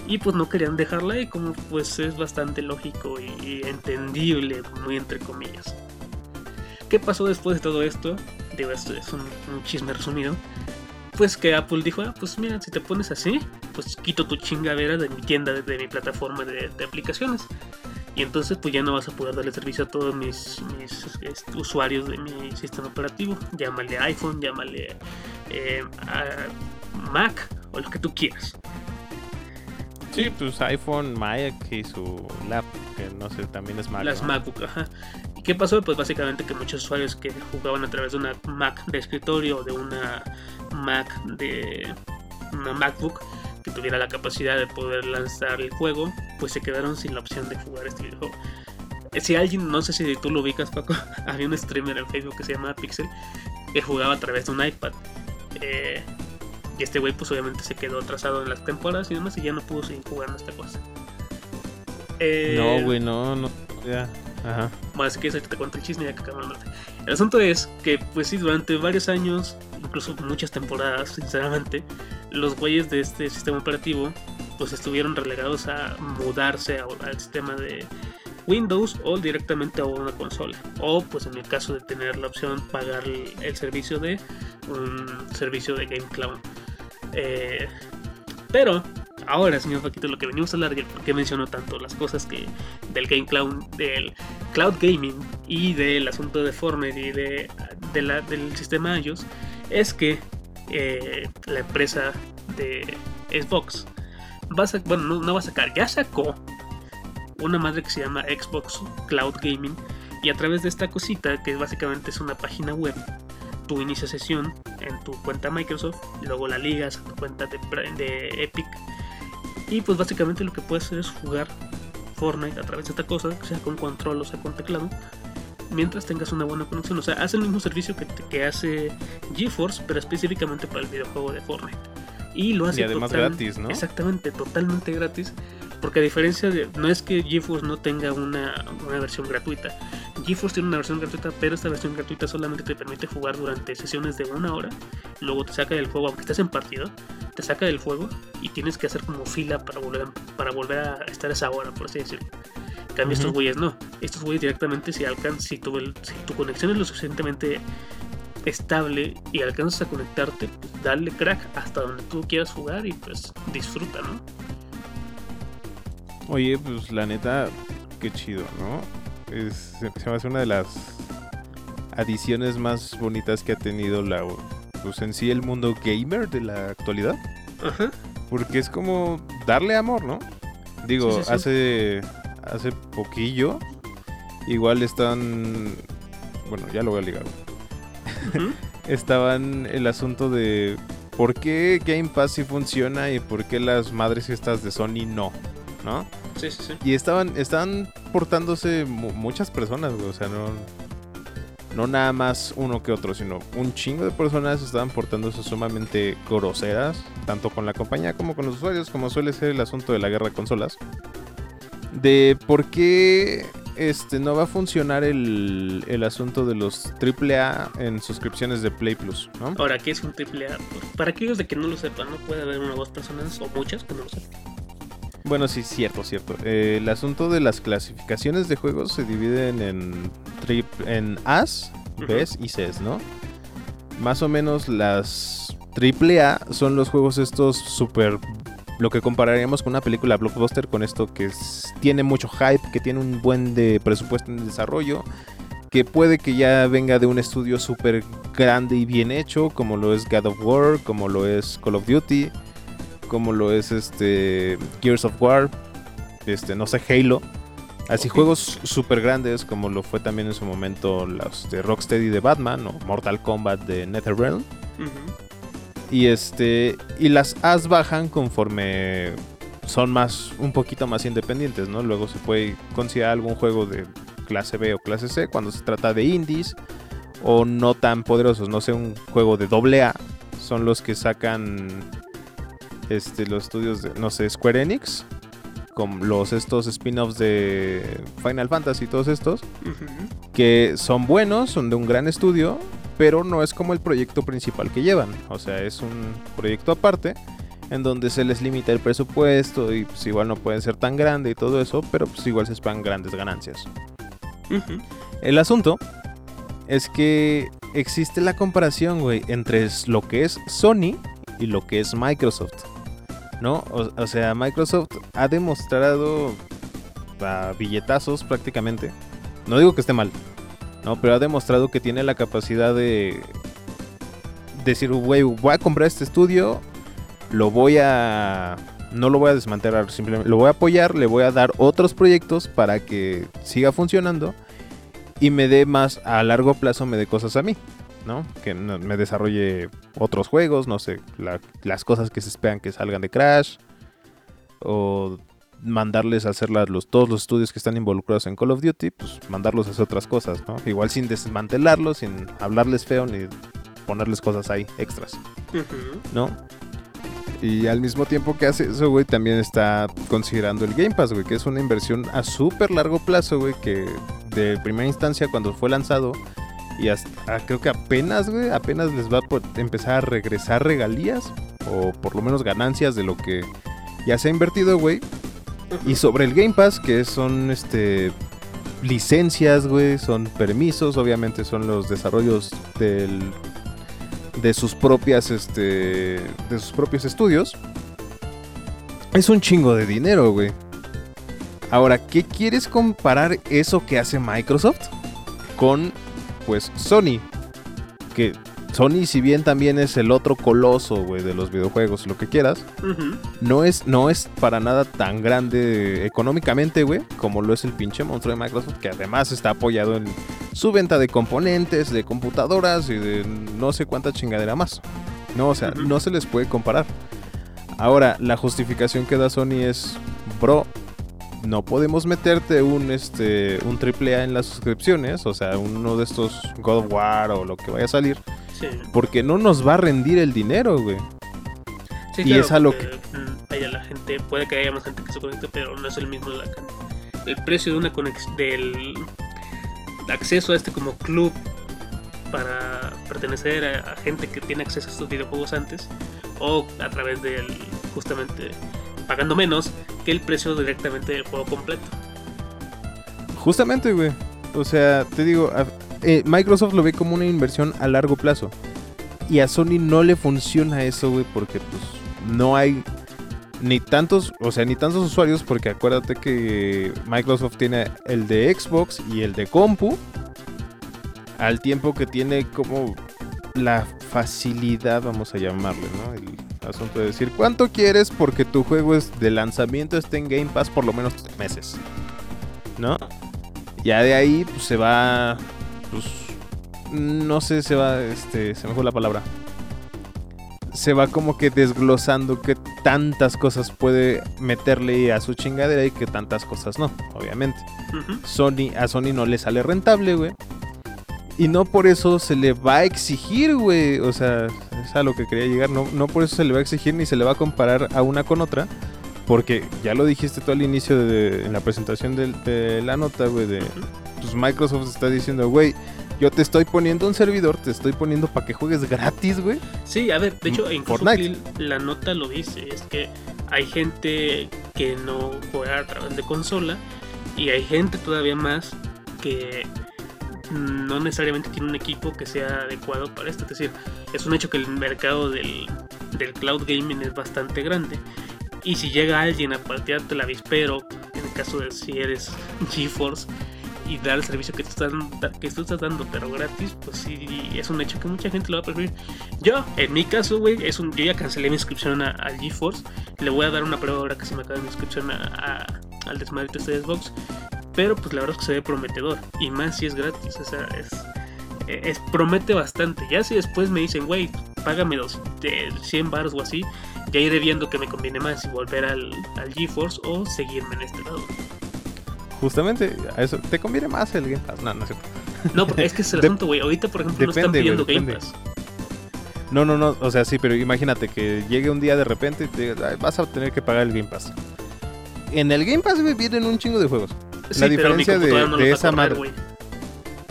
y pues no querían dejarla y como pues es bastante lógico y, entendible, muy entre comillas. ¿Qué pasó después de todo esto? Digo, esto es un chisme resumido. Pues que Apple dijo, ah, pues mira, si te pones así, pues quito tu chingadera de mi tienda, de, de mi plataforma de, de aplicaciones. Y entonces pues ya no vas a poder darle servicio a todos mis, mis este, usuarios de mi sistema operativo. Llámale iPhone, llámale eh, a Mac o lo que tú quieras.
Sí, pues iPhone, Mac y su lap, que no sé, también es Mac.
Las
¿no?
MacBook, ajá. ¿Y qué pasó? Pues básicamente que muchos usuarios que jugaban a través de una Mac de escritorio o de una Mac de una MacBook que tuviera la capacidad de poder lanzar el juego, pues se quedaron sin la opción de jugar este videojuego. Eh, Si alguien, no sé si tú lo ubicas, Paco, había un streamer en Facebook que se llama Pixel que jugaba a través de un iPad. Eh, y este güey, pues obviamente se quedó atrasado en las temporadas y demás y ya no pudo seguir jugando esta cosa. Eh,
No, güey, no, no. Ya. Ajá.
Si quieres ahorita te cuento el chisme ya que acabamos. El asunto es que, pues sí, durante varios años, incluso muchas temporadas, sinceramente, los güeyes de este sistema operativo, pues estuvieron relegados a mudarse al sistema de Windows o directamente a una consola. O, pues en el caso de tener la opción, pagar el, servicio de un servicio de Game Cloud. Eh, pero ahora, señor Paquito, lo que venimos a hablar el por qué menciono tanto las cosas que del Game Cloud, del Cloud Gaming y del asunto de Fortnite y de, de del sistema iOS es que eh, la empresa de Xbox va a bueno, no, no va a sacar, ya sacó una madre que se llama Xbox Cloud Gaming y a través de esta cosita que básicamente es una página web tú inicias sesión en tu cuenta Microsoft, luego la ligas a tu cuenta de, de Epic y pues básicamente lo que puedes hacer es jugar Fortnite a través de esta cosa, sea con control o sea con teclado, mientras tengas una buena conexión. O sea, hace el mismo servicio que, que hace GeForce, pero específicamente para el videojuego de Fortnite. Y lo hace
Y además
total-
gratis, ¿no?
Exactamente, totalmente gratis. Porque a diferencia de. No es que GeForce no tenga una, una versión gratuita. GeForce tiene una versión gratuita, pero esta versión gratuita solamente te permite jugar durante sesiones de una hora. Luego te saca del juego, aunque estés en partido, te saca del juego y tienes que hacer como fila para volver a, para volver a estar a esa hora, por así decirlo. En cambio, estos güeyes no. Estos güeyes directamente si alcanzan, si tu, si tu conexión es lo suficientemente estable y alcanzas a conectarte, pues dale crack hasta donde tú quieras jugar y pues disfruta, ¿no?
Oye, pues la neta, qué chido, ¿no? Es, se me hace una de las adiciones más bonitas que ha tenido la, pues en sí el mundo gamer de la actualidad.
Ajá.
Porque es como darle amor, ¿no? Digo,
Sí, sí, sí.
hace hace poquillo igual están bueno, ya lo voy a ligar. Estaban el asunto de por qué Game Pass sí funciona y por qué las madres estas de Sony no, ¿no?
Sí, sí, sí.
Y estaban, estaban portándose mu- muchas personas, güey. O sea, no, no nada más uno que otro, sino un chingo de personas estaban portándose sumamente groseras, tanto con la compañía como con los usuarios, como suele ser el asunto de la guerra de consolas. De por qué este, no va a funcionar el, el asunto de los AAA en suscripciones de Play Plus, ¿no?
Ahora, ¿qué es un triple A? Para aquellos de que no lo sepan, no puede haber una o dos personas o muchas que no lo sepan.
Bueno, sí, cierto, cierto. Eh, el asunto de las clasificaciones de juegos se dividen en, trip, en As, Bs y Cs, ¿no? Más o menos las AAA son los juegos estos super... Lo que compararíamos con una película blockbuster con esto que es- tiene mucho hype, que tiene un buen de presupuesto en desarrollo, que puede que ya venga de un estudio súper grande y bien hecho, como lo es God of War, como lo es Call of Duty, como lo es este Gears of War, este no sé Halo, así juegos súper grandes como lo fue también en su momento los de Rocksteady de Batman o Mortal Kombat de NetherRealm. Y este y las as bajan conforme son más un poquito más independientes, ¿no? Luego se puede considerar algún juego de clase B o clase C cuando se trata de indies o no tan poderosos, no sé, un juego de doble A son los que sacan este los estudios de no sé, Square Enix con los estos spin-offs de Final Fantasy y todos estos que son buenos, son de un gran estudio, pero no es como el proyecto principal que llevan. O sea, es un proyecto aparte en donde se les limita el presupuesto y pues igual no pueden ser tan grande y todo eso, pero pues igual se esperan grandes ganancias. El asunto es que existe la comparación, güey, entre lo que es Sony y lo que es Microsoft. ¿No? O, o sea, Microsoft ha demostrado a billetazos prácticamente. No digo que esté mal, ¿no? Pero ha demostrado que tiene la capacidad de decir, güey, voy a comprar este estudio, lo voy a... No lo voy a desmantelar, simplemente lo voy a apoyar, le voy a dar otros proyectos para que siga funcionando y me dé más a largo plazo, me dé cosas a mí, ¿no? Que me desarrolle otros juegos, no sé, la- las cosas que se esperan que salgan de Crash o mandarles a hacer las- los, todos los estudios que están involucrados en Call of Duty, pues mandarlos a hacer otras cosas, ¿no? Igual sin desmantelarlos, sin hablarles feo ni ponerles cosas ahí extras. ¿no? Y al mismo tiempo que hace eso, güey, también está considerando el Game Pass, güey, que es una inversión a súper largo plazo, güey, que de primera instancia cuando fue lanzado. Y hasta ah, creo que apenas, güey, apenas les va a empezar a regresar regalías. O por lo menos ganancias de lo que ya se ha invertido, güey. Y sobre el Game Pass, que son este licencias, güey, son permisos, obviamente son los desarrollos del de sus propias este de sus propios estudios. Es un chingo de dinero, güey. Ahora, ¿qué quieres comparar eso que hace Microsoft con pues Sony? Que Sony si bien también es el otro coloso, güey, de los videojuegos, lo que quieras, no es, no es para nada tan grande económicamente, güey, como lo es el pinche monstruo de Microsoft, que además está apoyado en su venta de componentes, de computadoras y de no sé cuánta chingadera más. No, o sea, no se les puede comparar. Ahora, la justificación que da Sony es, bro, no podemos meterte un este un AAA en las suscripciones, o sea, uno de estos God of War o lo que vaya a salir,
Sí.
porque no nos va a rendir el dinero, güey.
Sí,
Y
claro,
es a lo
mm, Vaya, la gente, puede que haya más gente que se conecte, pero no es el mismo la el precio de una conexión, del acceso a este como club para pertenecer a, a gente que tiene acceso a estos videojuegos antes, o a través del, justamente, pagando menos que el precio directamente del juego completo.
Justamente, güey. O sea, te digo, a- eh, Microsoft lo ve como una inversión a largo plazo. Y a Sony no le funciona eso, güey, porque pues no hay ni tantos, o sea, ni tantos usuarios, porque acuérdate que Microsoft tiene el de Xbox y el de compu, al tiempo que tiene como la facilidad, vamos a llamarle, ¿no? El asunto de decir, ¿cuánto quieres porque tu juego es de lanzamiento esté en Game Pass por lo menos tres meses? ¿No? Ya de ahí pues, se va, pues, no sé, se va, este, se me fue la palabra. Se va como que desglosando que tantas cosas puede meterle a su chingadera y que tantas cosas no, obviamente. Sony, a Sony no le sale rentable, güey. Y no por eso se le va a exigir, güey. O sea, es a lo que quería llegar. No, no por eso se le va a exigir ni se le va a comparar a una con otra. Porque ya lo dijiste tú al inicio de, en la presentación del- de, la nota, güey. De, pues Microsoft está diciendo, güey, yo te estoy poniendo un servidor, te estoy poniendo para que juegues gratis, güey.
Sí, a ver, de hecho,
Mm,
incluso
Fortnite.
la nota lo dice, es que hay gente que no juega a través de consola y hay gente todavía más que no necesariamente tiene un equipo que sea adecuado para esto. Es decir, es un hecho que el mercado del, del cloud gaming es bastante grande. Y si llega alguien a patearte el avispero, en el caso de si eres GeForce, y dar el servicio que tú estás, que tú estás dando, pero gratis, pues sí, es un hecho que mucha gente lo va a preferir. Yo, en mi caso, güey, yo ya cancelé mi inscripción a, GeForce. Le voy a dar una prueba ahora que se me acaba mi inscripción a, al desmadrito este de Xbox. Pero pues la verdad es que se ve prometedor. Y más si es gratis. O sea, es, promete bastante. Ya si después me dicen, güey, págame dos, de 100 baros o así, ya iré viendo que me conviene más si volver al, al GeForce o seguirme en este lado.
Justamente, a eso te conviene más el Game Pass. No, no cierto.
No, es que es el asunto, güey. Ahorita, por ejemplo, no están pidiendo Game. Pass.
No, no, no, o sea, sí, pero imagínate que llegue un día de repente y te diga, "Ay, vas a tener que pagar el Game Pass. En el Game Pass, vienen un chingo de juegos.
Sí,
La diferencia de-
no
esa madre-.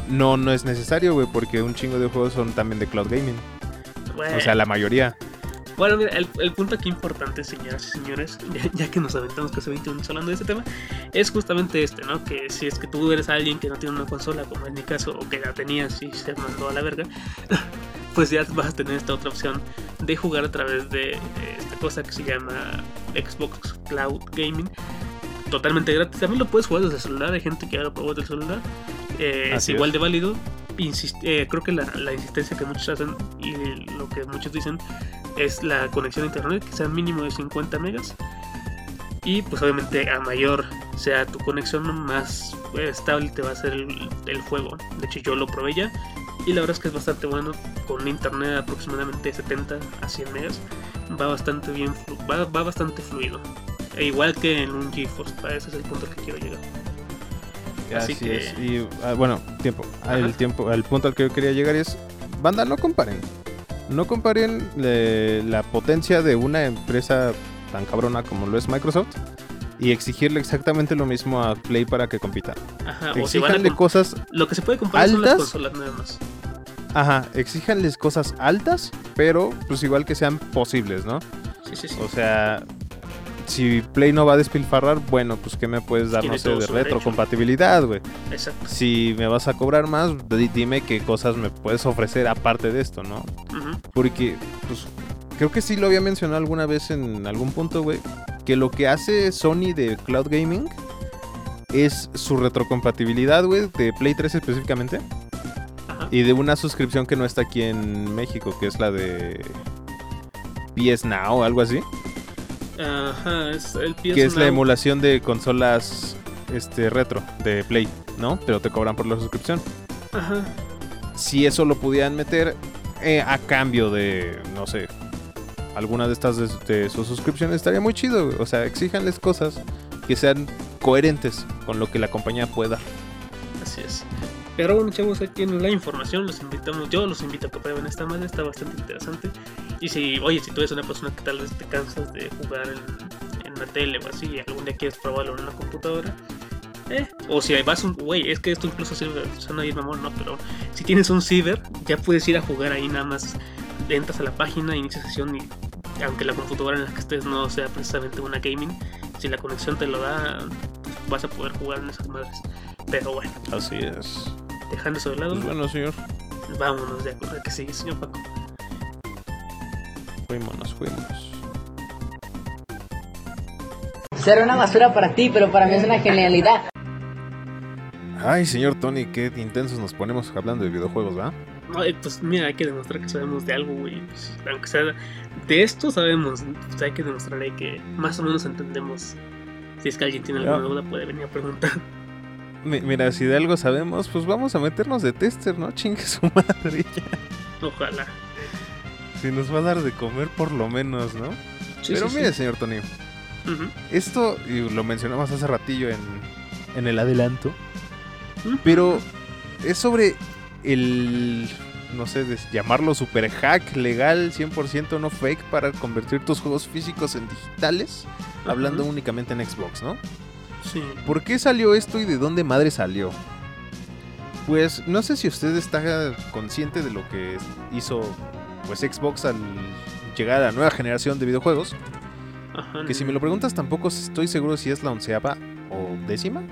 No, no es necesario, güey, porque un chingo de juegos son también de cloud gaming. O sea, la mayoría.
Bueno, mira, el, el punto aquí importante, señoras y señores, ya, ya que nos aventamos casi 20 minutos hablando de este tema, es justamente este, ¿no? Que si es que tú eres alguien que no tiene una consola, como en mi caso, o que la tenías y se mandó a la verga, pues ya vas a tener esta otra opción de jugar a través de esta cosa que se llama Xbox Cloud Gaming. Totalmente gratis. También lo puedes jugar desde el celular. Hay gente que ya lo desde el celular. Eh, es igual
es.
de válido. Eh, creo que la, insistencia que muchos hacen y lo que muchos dicen es la conexión a internet que sea mínimo de 50 megas. Y pues obviamente a mayor sea tu conexión más estable te va a ser el, juego. De hecho yo lo probé ya. Y la verdad es que es bastante bueno. Con internet aproximadamente 70 a 100 megas va bastante bien va, va bastante fluido. E igual que en un GeForce para ese es el punto al que quiero llegar Así
Así
que-
es. Y ah, bueno, tiempo. El tiempo, el punto al que yo quería llegar es, banda, no comparen. No comparen eh, la potencia de una empresa tan cabrona como lo es Microsoft y exigirle exactamente lo mismo a Play para que compita.
Ajá, o si van a
Exíjanle
comp-
cosas,
Lo que se puede comprar son las
altas.
consolas nada más.
ajá, exíjanles cosas altas, pero pues igual que sean posibles, ¿no?
Sí, sí, sí.
O sea, si Play no va a despilfarrar, bueno, pues ¿qué me puedes dar,
Tiene
no sé, de retrocompatibilidad, güey?
Exacto.
Si me vas a cobrar más, di- dime qué cosas me puedes ofrecer aparte de esto, ¿no?
Ujú.
Porque, pues, creo que sí lo había mencionado alguna vez en algún punto, güey. Que lo que hace Sony de Cloud Gaming es su retrocompatibilidad, güey, de Play 3 específicamente.
Ajá.
Y de una suscripción que no está aquí en México, que es la de PS Now o algo así.
Ajá, es el PS
que es la emulación de consolas este retro de Play, ¿no? Pero te cobran por la suscripción.
Ajá.
si eso lo pudieran meter eh, a cambio de, no sé, alguna de estas de, de sus suscripciones, estaría muy chido. O sea, exíjanles cosas que sean coherentes con lo que la compañía pueda.
Así es. Pero bueno, chavos, aquí en la información los invitamos, yo los invito a que prueben esta madre, está bastante interesante. Y si, oye, si tú eres una persona que tal vez te cansas de jugar en, en la tele o así, y algún día quieres probarlo en una computadora, eh, o si vas un, güey, es que esto incluso sirve, suena bien mamón, no, pero si tienes un ciber, ya puedes ir a jugar ahí nada más, entras a la página, inicia sesión y aunque la computadora en la que estés no sea precisamente una gaming, si la conexión te lo da, pues vas a poder jugar en esas madres. Pero bueno,
Así es.
dejando eso de lado,
Pues bueno, señor,
vámonos de acuerdo que sigue, señor Paco.
Fuímonos, fuímonos.
Será una basura para ti, pero para mí es una genialidad.
Ay, señor Tony, qué intensos nos ponemos hablando de videojuegos, ¿va?
Eh, pues mira, hay que demostrar que sabemos de algo, güey. Pues, aunque sea de esto sabemos, pues hay que demostrarle que más o menos entendemos. Si es que alguien tiene alguna
Ya.
duda, puede venir a preguntar.
Mi- Mira, si de algo sabemos, pues vamos a meternos de tester, ¿no? Chingue su madre. ya.
Ojalá.
Si nos va a dar de comer por lo menos, ¿no?
Sí,
Pero
sí,
mire,
sí.
señor Tony, esto y lo mencionamos hace ratillo en, en el adelanto, pero es sobre el, no sé, llamarlo super hack legal, 100% no fake para convertir tus juegos físicos en digitales, hablando únicamente en Xbox, ¿no?
Sí.
¿Por qué salió esto y de dónde madre salió? Pues no sé si usted está consciente de lo que hizo pues Xbox al llegar a la nueva generación de videojuegos.
Ajá.
Que si me lo preguntas tampoco estoy seguro si es la onceava o décima.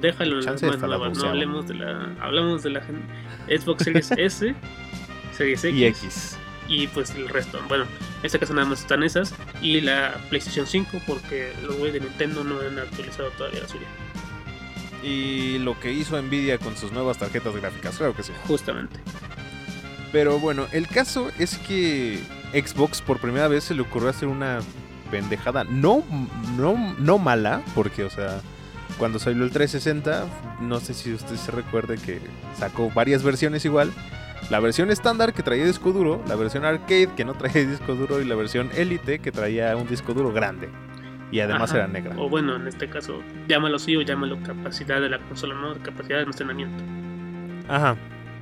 Déjalo
Chance
más
la
no hablemos de la. Hablamos de la Xbox Series S, Series X
Y X.
y pues el resto. Bueno, en este caso nada más están esas y la PlayStation 5 porque los güeyes de Nintendo no han actualizado todavía la suya.
Y lo que hizo Nvidia con sus nuevas tarjetas gráficas, claro que sí.
Justamente.
Pero bueno, el caso es que Xbox por primera vez se le ocurrió hacer una pendejada. No, no, no mala, porque, o sea, cuando salió el 360, no sé si usted se recuerde que sacó varias versiones igual. La versión estándar que traía disco duro, la versión arcade que no traía disco duro y la versión Elite que traía un disco duro grande. Y además
Ajá.
era negra.
O bueno, en este caso, llámalo sí o llámalo capacidad de la consola, ¿no? Capacidad de almacenamiento.
Ajá.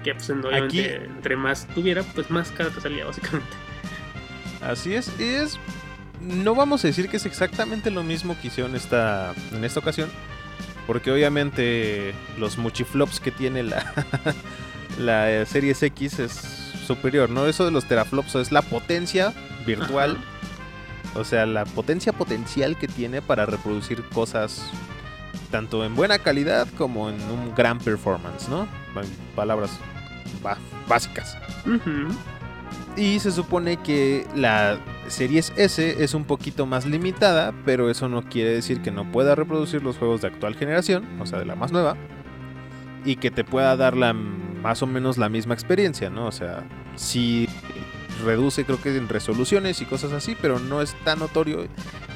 Que pues obviamente
Aquí-
entre más tuviera, pues más cara te salía básicamente.
Así es, y es. No vamos a decir que es exactamente lo mismo que hicieron esta, en esta ocasión. Porque obviamente los muchiflops que tiene la, la eh, Series X es superior, ¿no? Eso de los teraflops es la potencia virtual. O sea, la potencia potencial que tiene para reproducir cosas tanto en buena calidad como en un gran performance, ¿no? En palabras básicas. Y se supone que la Series S es un poquito más limitada, pero eso no quiere decir que no pueda reproducir los juegos de actual generación, o sea, de la más nueva, y que te pueda dar la, más o menos la misma experiencia, ¿no? O sea, sí reduce creo que en resoluciones y cosas así, pero no es tan notorio.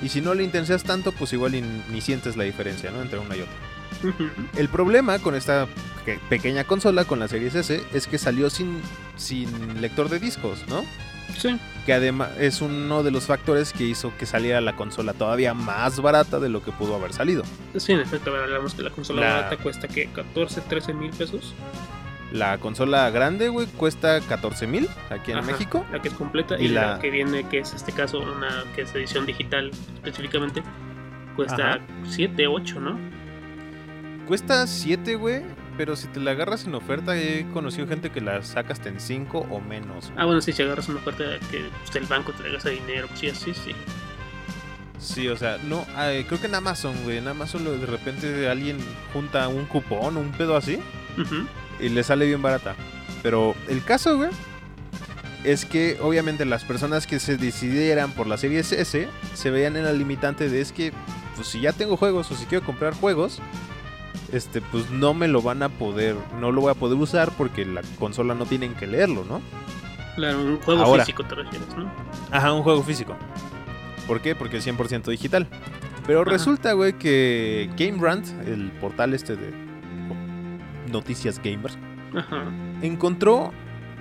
Y si no le intenseas tanto, pues igual y ni sientes la diferencia, ¿no? Entre una y otra. El problema con esta pe- pequeña consola, con la Series S, es que salió sin, sin lector de discos, ¿no?
Sí.
que además es uno de los factores que hizo que saliera la consola todavía más barata de lo que pudo haber salido.
Sí, en efecto, hablamos que la consola
La-
barata cuesta que 14, 13 mil pesos.
La consola grande, güey, cuesta 14 mil aquí en
Ajá,
México.
La que es completa. Y,
Y
la...
la-
que viene, que es este caso, una que es edición digital específicamente, cuesta
Ajá.
7, 8, ¿no?
Cuesta 7, güey, pero si te la agarras en oferta, he conocido gente que la saca hasta en 5 o menos.
Ah, bueno, sí, si agarras una oferta que pues, el banco te regresa dinero, sí, sí, sí.
Sí, o sea, no, eh, creo que en Amazon, güey, en Amazon lo- de repente alguien junta un cupón o un pedo así
Ujú.
y le sale bien barata. Pero el caso, güey, es que obviamente las personas que se decidieran por la serie S se veían en la limitante de es que, pues si ya tengo juegos o si quiero comprar juegos, este, pues no me lo van a poder, no lo voy a poder usar porque la consola no tienen que leerlo, ¿no?
Claro, un juego
Ahora.
físico te refieres, ¿no?
Ajá, un juego físico. ¿Por qué? Porque es 100% digital. Pero
Ajá.
resulta, güey, que Game Rant, el portal este de noticias gamers,
Ajá.
encontró,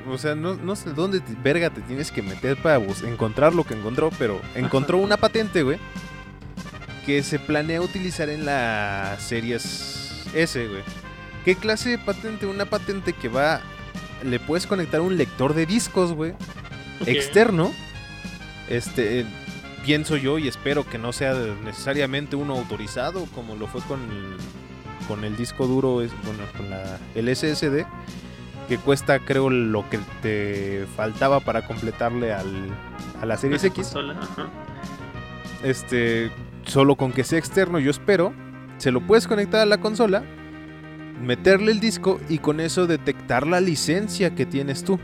o sea, no, no sé dónde te- verga te tienes que meter para encontrar lo que encontró, pero encontró una patente, güey, que se planea utilizar en las series S, güey. ¿Qué clase de patente? Una patente que va, le puedes conectar un lector de discos, güey, externo. Este, eh, pienso yo y espero que no sea necesariamente uno autorizado como lo fue con el, con el disco duro, es, bueno, con la, el SSD, que cuesta creo lo que te faltaba para completarle al, a la Series
Esa
X.
consola, ajá.
Este, solo con que sea externo, yo espero, se lo puedes conectar a la consola, meterle el disco y con eso detectar la licencia que tienes tú.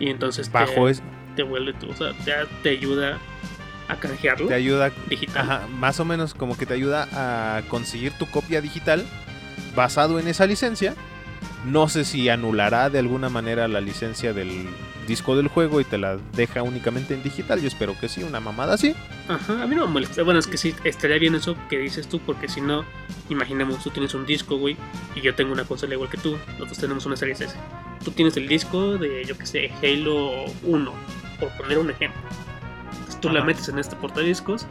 Y entonces
Bajo
te,
es,
te vuelve o sea, ya te ayuda a canjearlo
te ayuda
digital.
Ajá, más o menos como que te ayuda a conseguir tu copia digital basado en esa licencia. No sé si anulará de alguna manera la licencia del disco del juego y te la deja únicamente en digital. Yo espero que sí, una mamada así.
Ajá, a mí no me molesta. Bueno, es que sí, estaría bien eso que dices tú, porque si no, imaginemos, tú tienes un disco, güey, y yo tengo una consola igual que tú, nosotros tenemos una serie S. Tú tienes el disco de, yo que sé, Halo 1, por poner un ejemplo. Entonces, tú la metes en este portadiscos,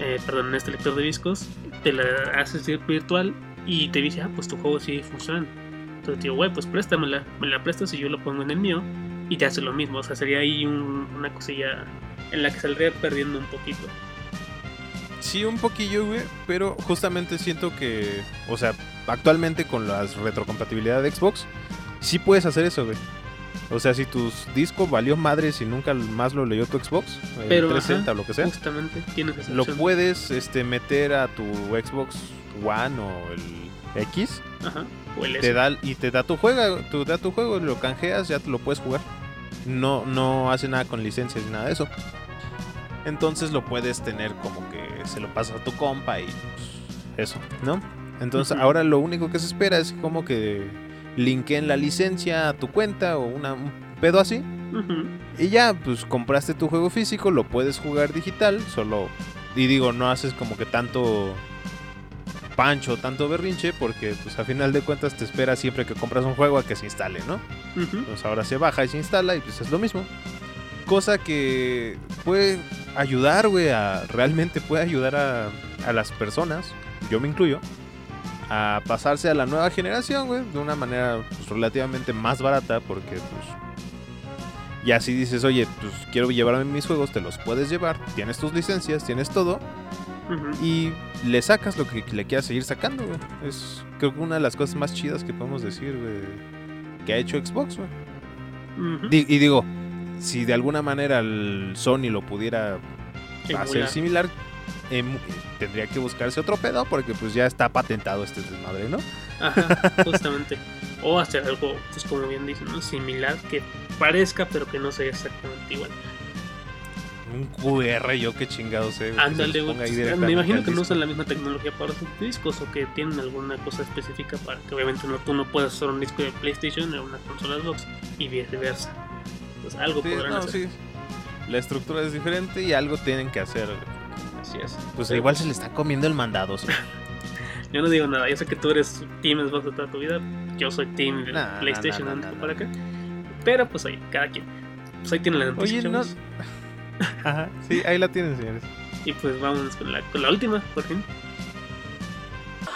eh, perdón, en este lector de discos, te la haces vir- virtual y te dice, ah, pues tu juego sigue funcionando. Entonces te digo, güey, pues préstamela, me la prestas y yo lo pongo en el mío y te hace lo mismo. O sea, sería ahí un- una cosilla en la que saldría perdiendo un poquito.
Sí, un poquillo, güey, pero justamente siento que, o sea, actualmente con la retrocompatibilidad de Xbox, sí puedes hacer eso, güey. O sea, si tu disco valió madres y nunca más lo leyó tu Xbox, el
Pero,
360
ajá,
o lo que sea,
Justamente tienes esa
lo
opción.
puedes este, meter a tu Xbox One o el X
Ajá. O el
te da, y te da tu juego, te da tu juego, lo canjeas, ya te lo puedes jugar. No, no hace nada con licencias ni nada de eso. Entonces lo puedes tener como que se lo pasas a tu compa y pues, eso, ¿no? Entonces ahora lo único que se espera es como que linkeen la licencia a tu cuenta o una, un pedo así. Y ya, pues compraste tu juego físico, lo puedes jugar digital, solo... Y digo, no haces como que tanto pancho, tanto berrinche, porque pues a final de cuentas te espera siempre que compras un juego a que se instale, ¿no?
Ujú.
Pues ahora se baja y se instala y pues es lo mismo. Cosa que puede ayudar, güey, a... Realmente puede ayudar a, a las personas, yo me incluyo, a pasarse a la nueva generación, güey, de una manera pues, relativamente más barata, porque pues... Y así dices, oye, pues quiero llevarme mis juegos, te los puedes llevar, tienes tus licencias, tienes todo, Y le sacas lo que le quieras seguir sacando, güey. Es creo que una de las cosas más chidas que podemos decir, güey, que ha hecho Xbox, güey. Y digo, si de alguna manera el Sony lo pudiera hacer similar, em- tendría que buscarse otro pedo porque pues ya está patentado este desmadre, ¿no?
Ajá, justamente. O hacer algo, pues como bien dicen, ¿no? Similar, que parezca, pero que no sea exactamente igual.
Un QR, yo qué chingado sé.
Ándale, pues, Me imagino que no usan la misma tecnología para sus discos o que tienen alguna cosa específica para que obviamente no, tú no puedas usar un disco de PlayStation en una consola Xbox y viceversa. Pues algo
Sí,
podrán
no,
hacer.
sí. La estructura es diferente y algo tienen que hacer.
Así es.
Pues
Pero,
igual se le está comiendo el mandado. sí.
Yo no digo nada, yo sé que tú eres Team Xbox de toda tu vida, yo soy Team
Nah,
PlayStation
nah,
para acá. Pero pues ahí, cada quien. Pues ahí tienen la noticia,
Oye, no. Ajá, sí, ahí la tienen, señores.
Y pues vámonos con la, con la última, por fin.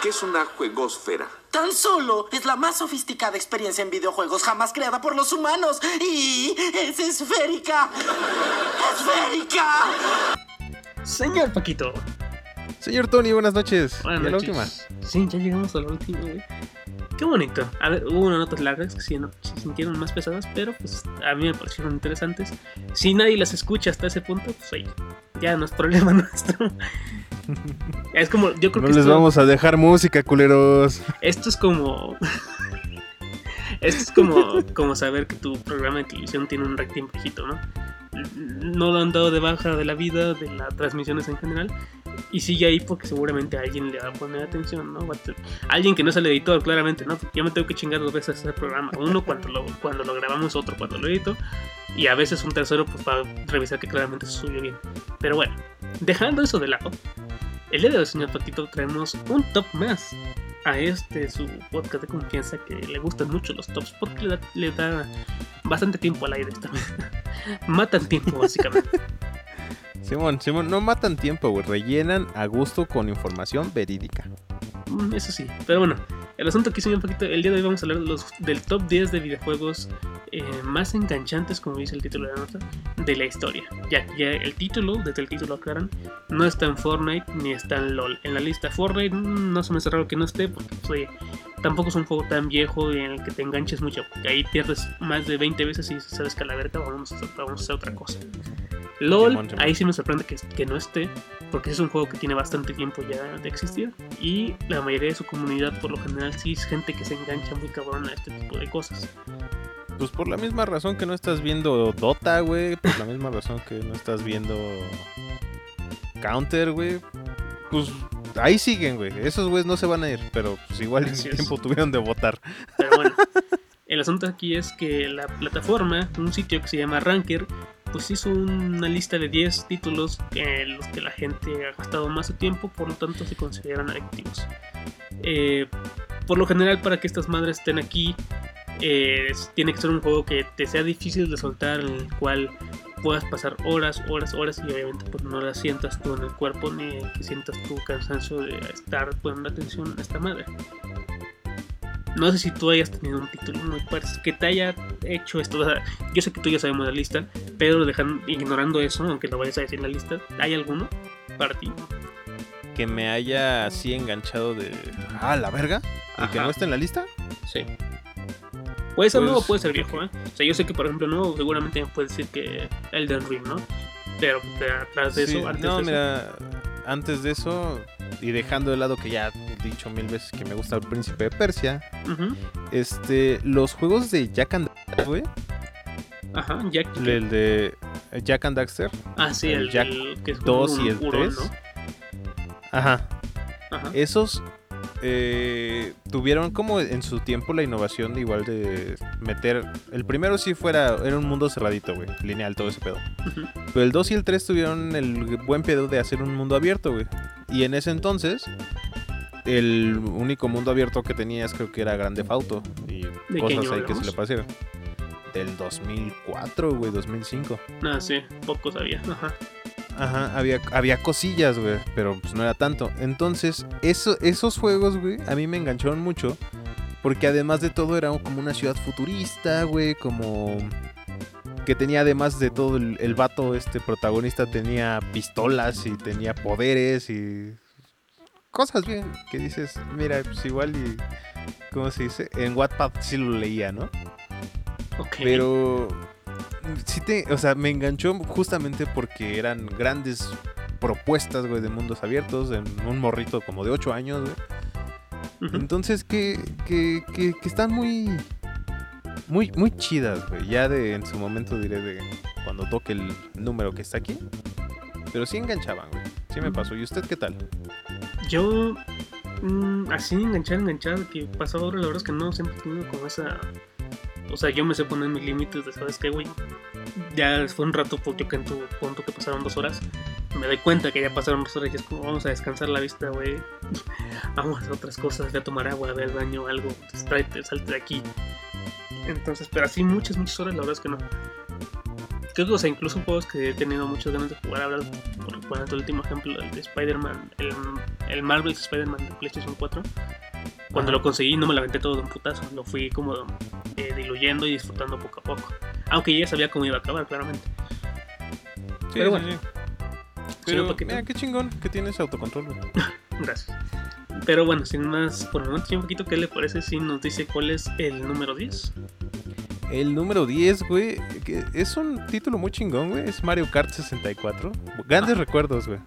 ¿Qué es una juegosfera?
Tan solo es la más sofisticada experiencia en videojuegos jamás creada por los humanos. Y es esférica. ¡Esférica!
Señor Paquito,
Señor Tony, buenas noches.
Buenas
¿Y a la
noches.
última?
Sí, ya llegamos a la última, güey. Qué bonito. A ver, hubo unas notas largas que sí, no, se sintieron más pesadas, pero pues a mí me parecieron interesantes. Si nadie las escucha hasta ese punto, pues oye, ya no es problema nuestro. Es como, yo creo
No
que
les
esto,
vamos a dejar música, culeros.
esto es como. Esto es como, como saber que tu programa de televisión tiene un rating bajito, ¿no? No lo han dado de baja de la vida, de las transmisiones en general, y sigue ahí porque seguramente alguien le va a poner atención, ¿no? Alguien que no es el editor, claramente, ¿no? Porque yo me tengo que chingar dos veces ese programa. Uno cuando lo, cuando lo grabamos, otro cuando lo edito, y a veces un tercero pues para revisar que claramente se subió bien. Pero bueno, dejando eso de lado, el día de hoy, señor Patito, traemos un top más a este su podcast de confianza que le gustan mucho los tops porque le da, le da bastante tiempo al aire esta. Matan tiempo, básicamente.
Simón, Simón, no matan tiempo, güey. Rellenan a gusto con información verídica.
Mm, Eso sí, pero bueno, el asunto aquí, señor Paquito, el día de hoy vamos a hablar de los, del top 10 de videojuegos eh, más enganchantes, como dice el título de la nota, de la historia. Ya que ya el título, desde el título aclaran, no está en Fortnite ni está en LOL. En la lista Fortnite mm, no se me hace raro que no esté, porque oye, tampoco es un juego tan viejo en el que te enganches mucho, porque ahí pierdes más de 20 veces y sabes que a la verga vamos a hacer, vamos a hacer otra cosa. LOL,
Simón, Simón.
ahí sí me sorprende que, que no esté, porque es un juego que tiene bastante tiempo ya de existir y la mayoría de su comunidad por lo general sí es gente que se engancha muy cabrón a este tipo de cosas.
Pues por la misma razón que no estás viendo Dota, güey. Por la misma razón que no estás viendo Counter, güey. Pues ahí siguen, güey. Esos güeyes no se van a ir, pero pues igual en
Así es.
tiempo tuvieron de votar.
Pero bueno, el asunto aquí es que la plataforma, un sitio que se llama Ranker, pues hizo una lista de 10 títulos en los que la gente ha gastado más su tiempo, por lo tanto se consideran adictivos. Eh, por lo general, para que estas madres estén aquí, eh, tiene que ser un juego que te sea difícil de soltar, en el cual puedas pasar horas, horas, horas y obviamente pues no la sientas tú en el cuerpo ni que sientas tu cansancio de estar poniendo atención a esta madre. No sé si tú hayas tenido un título muy parecido que te haya hecho esto. O sea, yo sé que tú ya sabemos la lista, pero dejando, ignorando eso, aunque lo vayas a decir en la lista, ¿hay alguno para ti?
Que me haya así enganchado de. Ah, la verga. Y que no esté en la lista.
Sí. Puede ser
Pues,
nuevo puede ser viejo, ¿eh? O sea, yo sé que, por ejemplo, nuevo seguramente me puede decir que Elden Ring, ¿no? Pero atrás de
Sí,
eso, antes
no,
de eso.
mira, antes de eso, y dejando de lado que ya he dicho mil veces que me gusta el príncipe de Persia,
Ujú.
este, los juegos de Jack and Daxter, güey,
Ajá, Jack.
el de Jack and Daxter,
ah, sí,
el
el,
Jack
el que es
2
un
y el
hurón,
3, ajá,
¿no? Ajá.
esos eh, tuvieron como en su tiempo la innovación de igual de meter, el primero sí fuera, era un mundo cerradito, güey, lineal, todo ese pedo. Pero el 2 y el 3 tuvieron el buen pedo de hacer un mundo abierto, güey. Y en ese entonces, el único mundo abierto que tenías creo que era Grande Auto. Y
¿De qué
cosas ahí que se le parecieron. Del 2004, güey, 2005.
Ah, sí, poco sabía. Ajá.
Ajá, había, había cosillas, güey, pero pues no era tanto. Entonces, eso, esos juegos, güey, a mí me engancharon mucho. Porque además de todo era como una ciudad futurista, güey, como... Que tenía además de todo el, el vato, este protagonista tenía pistolas y tenía poderes y... Cosas bien, que dices, mira, pues igual y... ¿Cómo se dice? En Wattpad sí lo leía, ¿no?
Ok.
Pero sí te, o sea, me enganchó justamente porque eran grandes propuestas, güey, de mundos abiertos en un morrito como de 8 años, güey. Entonces que, que, que, que están muy muy muy chidas, güey. Ya de en su momento diré de cuando toque el número que está aquí. Pero sí enganchaban, güey. Sí me pasó. ¿Y usted qué tal?
Yo, mm, así enganchar, enganchar, que pasaba ahora, la verdad es que no, siempre he tenido como esa. O sea, yo me sé poner mis límites de, ¿sabes qué, güey? Ya fue un rato, porque en tu punto que pasaron dos horas, me doy cuenta que ya pasaron dos horas y es como, vamos a descansar la vista, güey. Vamos a hacer otras cosas, ve a tomar agua, ve al baño, algo, distráete, salte de aquí. Entonces, pero así muchas, muchas horas, la verdad es que no. Creo que, o sea, incluso juegos que he tenido muchas ganas de jugar, hablar por el último ejemplo, el de Spider-Man, el, el Marvel's Spider-Man de PlayStation 4. Cuando lo conseguí no me la aventé todo de un putazo, lo fui como eh, diluyendo y disfrutando poco a poco. Aunque ya sabía cómo iba a acabar, claramente. Pero bueno.
Pero,
Paquito.
mira, qué chingón que tienes autocontrol.
Gracias. Pero bueno, sin más, por el momento, un poquito, ¿qué le parece si nos dice cuál es el número 10?
El número 10, güey, que es un título muy chingón, güey. Es Mario Kart 64. Grandes recuerdos, güey.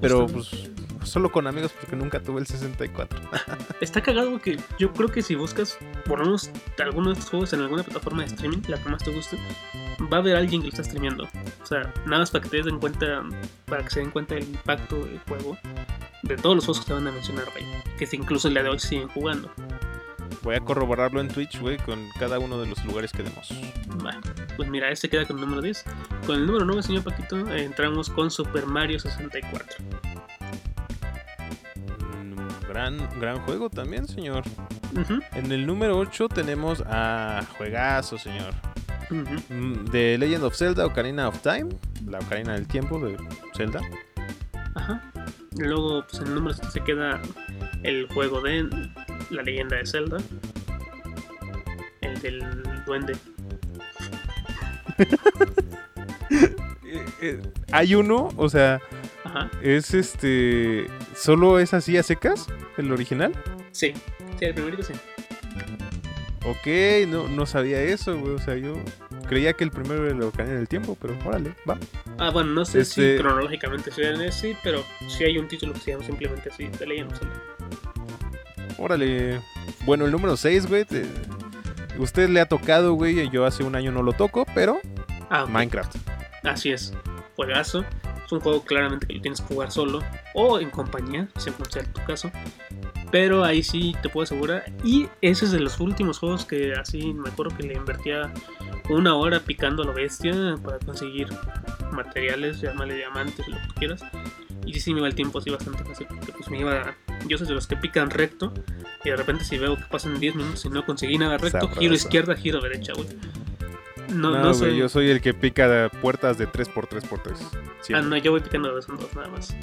Pero
Justamente.
pues solo con amigos porque nunca tuve el 64.
Está cagado que yo creo que si buscas por lo menos algunos de estos juegos en alguna plataforma de streaming, la que más te guste, va a haber alguien que lo está streameando. O sea, nada más para que te den cuenta, para que se den cuenta del impacto del juego, de todos los juegos que te van a mencionar, vaya, que si incluso el día de hoy siguen jugando.
Voy a corroborarlo en Twitch, güey, con cada uno de los lugares que demos.
Va, pues mira, este queda con el número 10. Con el número 9, señor Paquito, eh, entramos con Super Mario 64.
Mm, Gran, gran juego también, señor. En el número 8 tenemos a Juegazo, señor.
ujú.
Mm, The Legend of Zelda Ocarina of Time. La Ocarina del Tiempo de Zelda.
Ajá. Luego, pues en el número 7 se queda el juego de la leyenda de Zelda. El del duende.
Eh, eh, hay uno, o sea,
Ajá.
es este. ¿Solo es así a secas? ¿El original?
Sí. Sí, el primerito sí.
Ok, no, no sabía eso, güey. O sea, yo creía que el primero era el Ocarina del Tiempo, pero órale, va.
Ah, bueno, no sé
Este-
si cronológicamente sea en ese, pero sí hay un título que se llama simplemente así, de Zelda.
Órale. Bueno, el número 6, güey. te- Usted le ha tocado, güey. y Yo hace un año no lo toco, pero
Ah.
Minecraft.
Así es. Juegazo. Es un juego claramente que lo tienes que jugar solo o en compañía, según sea tu caso. Pero ahí sí te puedo asegurar. Y ese es de los últimos juegos que así me acuerdo que le invertía una hora picando a lo bestia para conseguir materiales, llámale diamantes, lo que tú quieras. Y sí, sí me iba el tiempo así bastante fácil. Porque pues me iba. Yo soy de los que pican recto. Y de repente si veo que pasan 10 minutos y no conseguí nada recto,
Sabroso.
giro izquierda, giro derecha, güey. No,
No,
no,
güey,
soy.
yo soy el que pica puertas de 3x3x3.
Ah, no, yo voy picando de dos en dos nada más.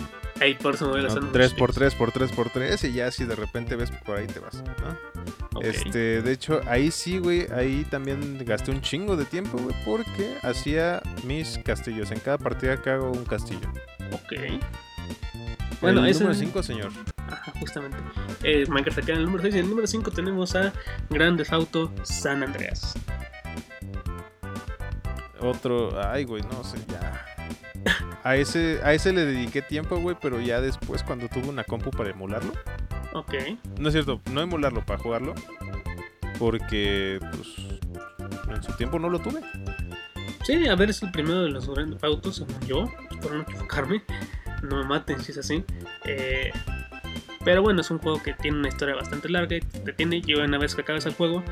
Ahí por eso me voy gastando.
3x3 por 3x3 y ya si de repente ves por ahí te vas, ¿no?
Ok.
Este, de hecho, ahí sí, güey, ahí también gasté un chingo de tiempo, güey, porque hacía mis castillos. En cada partida que hago un castillo.
Ok. Bueno,
el
ese
número 5, señor.
Ajá, justamente. Eh, Minecraft acá en el número 6. Y en el número 5 tenemos a Grand Theft Auto San Andreas.
Otro, ay, güey, no sé, ya. A ese, a ese le dediqué tiempo, güey, pero ya después cuando tuve una compu para emularlo.
Ok.
No es cierto, no emularlo, para jugarlo. Porque, pues, en su tiempo no lo tuve.
Sí, a ver, es el primero de los Grand Theft Auto, según yo. Espero no equivocarme. No me maten si es así. Eh, pero bueno, es un juego que tiene una historia bastante larga y te tiene. Y una vez que acabas el juego,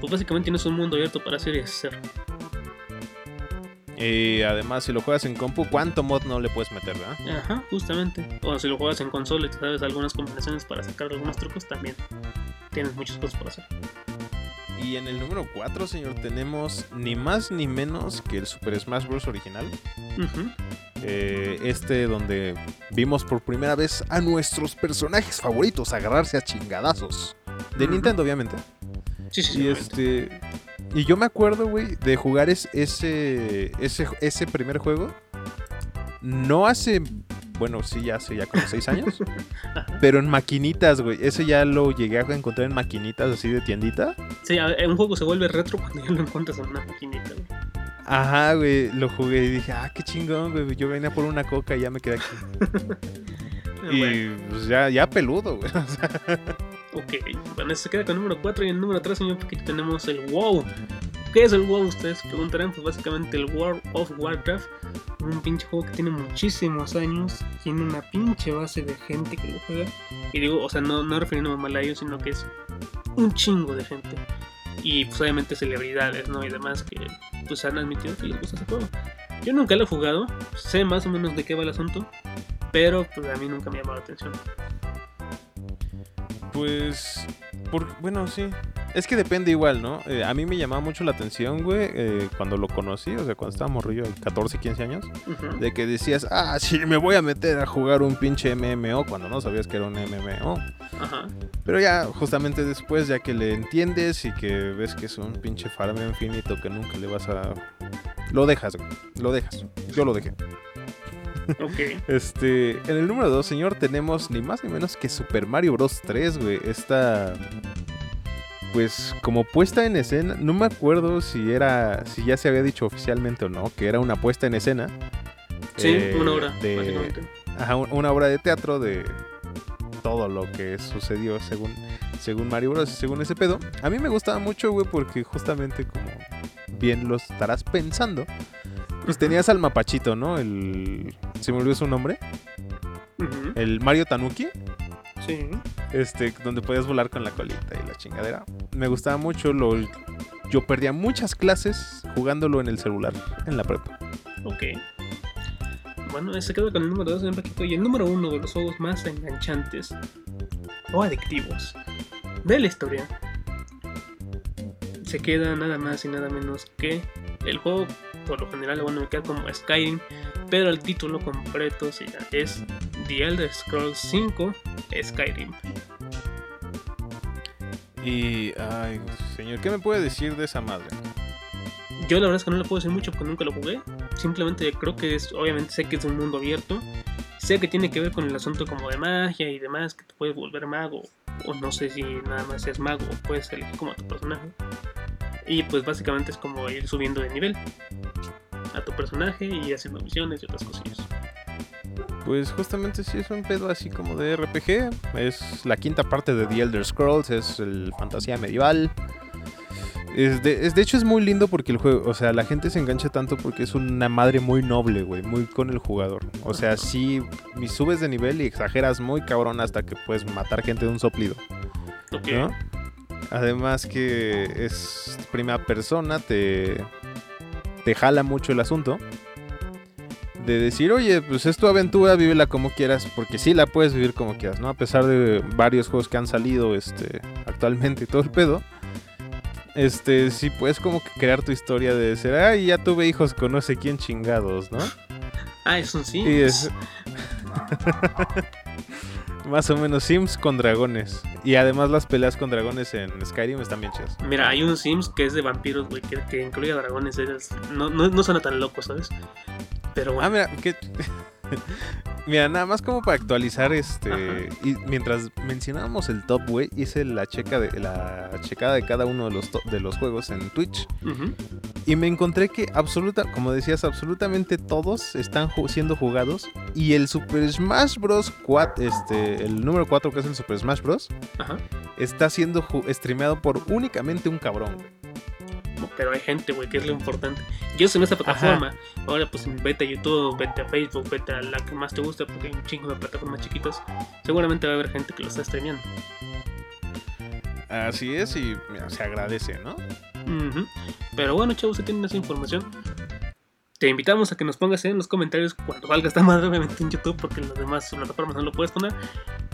pues básicamente tienes un mundo abierto para hacer y hacer.
Y además, si lo juegas en compu, ¿cuánto mod no le puedes meter, verdad?
Ajá, justamente. O si lo juegas en consola y te sabes algunas combinaciones para sacar algunos trucos, también tienes muchas cosas por hacer.
Y en el número 4, señor, tenemos ni más ni menos que el Super Smash Bros. original. Eh, este donde vimos por primera vez
A nuestros personajes favoritos agarrarse a chingadazos.
de. Nintendo, obviamente.
Sí, sí, sí.
Y
obviamente.
este. Y yo me acuerdo, güey, de jugar es- ese, ese, ese primer juego. No hace. Bueno, sí, ya hace ya como 6 años. pero en maquinitas, güey. Ese ya lo llegué a encontrar en maquinitas así de tiendita.
Sí, un juego se vuelve retro cuando ya lo encuentras en una maquinita. güey.
Ajá, güey. Lo jugué y dije, ah, qué chingón, güey. Yo venía por una coca y ya me quedé aquí. Y
bueno,
pues ya, ya peludo, güey.
Ok. Bueno, se queda con el número 4 y el número 3, señor, aquí tenemos el WoW. ¿Qué es el WoW? Ustedes preguntarán, pues básicamente el World of Warcraft. Un pinche juego que tiene muchísimos años. Tiene una pinche base de gente que lo juega. Y digo, o sea, no, no refiriéndome mal a ellos, sino que es un chingo de gente. Y pues obviamente celebridades, ¿no? Y demás que pues han admitido que les gusta ese juego. Yo nunca lo he jugado, sé más o menos de qué va el asunto. Pero pues a mí nunca me ha llamado la atención.
Pues, por, bueno, sí. Es que depende igual, ¿no? Eh, a mí me llamaba mucho la atención, güey, eh, cuando lo conocí, o sea, cuando estaba morrillo, de 14, 15 años, de que decías, ah, sí, me voy a meter a jugar un pinche MMO, cuando no sabías que era un MMO.
Ajá.
Pero ya, justamente después, ya que le entiendes y que ves que es un pinche farmeo infinito que nunca le vas a... Lo dejas, güey, lo dejas. Yo lo dejé.
Ok.
Este, en el número 2, señor, tenemos ni más ni menos que Super Mario Bros. 3, güey. Esta, pues, como puesta en escena, no me acuerdo si era, si ya se había dicho oficialmente o no, que era una puesta en escena.
Sí,
eh,
una hora,
de,
básicamente.
ajá, un- una obra de teatro de todo lo que sucedió según, según Mario Bros. y según ese pedo. A mí me gustaba mucho, güey, porque justamente como bien lo estarás pensando, pues tenías al mapachito, ¿no? El... ¿Se me olvidó su nombre? El Mario Tanuki,
Sí.
este, donde podías volar con la colita y la chingadera. Me gustaba mucho, lo, yo perdía muchas clases jugándolo en el celular, en la prepa.
Ok. Bueno, se quedó con el número 2 en Paquito. Y el número 1 de los juegos más enganchantes o adictivos de la historia se queda nada más y nada menos que el juego, por lo general, bueno, me queda como Skyrim, pero el título completo sí, es The Elder Scrolls 5 Skyrim.
Y, ay, señor, ¿qué me puede decir de esa madre?
Yo la verdad es que no le puedo decir mucho porque nunca lo jugué. Simplemente creo que es, obviamente sé que es un mundo abierto. Sé que tiene que ver con el asunto como de magia y demás, que te puedes volver mago. O no sé si nada más es mago o puedes elegir como a tu personaje. Y pues básicamente es como ir subiendo de nivel a tu personaje y haciendo misiones y otras cosillas.
Pues justamente sí es un pedo así como de RPG. Es la quinta parte de The Elder Scrolls, es el fantasía medieval. Es de, es- de hecho es muy lindo porque el juego, o sea, la gente se engancha tanto porque es una madre muy noble, güey, muy con el jugador. O sea, sí, subes de nivel y exageras muy cabrón hasta que puedes matar gente de un soplido,
Ok.
¿no? Además que es primera persona, te, te jala mucho el asunto. De decir, oye, pues es tu aventura, vívela como quieras, porque sí la puedes vivir como quieras, ¿no? A pesar de varios juegos que han salido este, actualmente y todo el pedo. Este, sí puedes como que crear tu historia de decir, ay, ya tuve hijos con no sé quién chingados, ¿no?
Ah, es un sí.
Y es... Más o menos Sims con dragones. Y además las peleas con dragones en Skyrim están bien chidas.
Mira, hay un Sims que es de vampiros, güey, que, que incluye a dragones. es- no, no, no suena tan loco, ¿sabes? Pero bueno.
Ah, mira, que... mira, nada más como para actualizar este...
Ajá.
Y mientras mencionábamos el top, güey, hice la checa de la checada de cada uno de los, de los juegos en Twitch. Y me encontré que absoluta, como decías, absolutamente todos están ju- siendo jugados. Y el Super Smash Bros. 4, este, el número 4 que es el Super Smash Bros.
Ajá.
está siendo streameado por únicamente un cabrón. güey.
Pero hay gente, güey, que es lo importante. Yo estoy en esta plataforma. Ahora, pues vete a YouTube, vete a Facebook, vete a la que más te guste, porque hay un chingo de plataformas chiquitas. Seguramente va a haber gente que lo está streameando.
Así es, y mira, se agradece, ¿no?
Pero bueno, chavos, si tienen esa información, te invitamos a que nos pongas en los comentarios cuando salga esta madre, obviamente en YouTube, porque en las demás plataformas no lo puedes poner.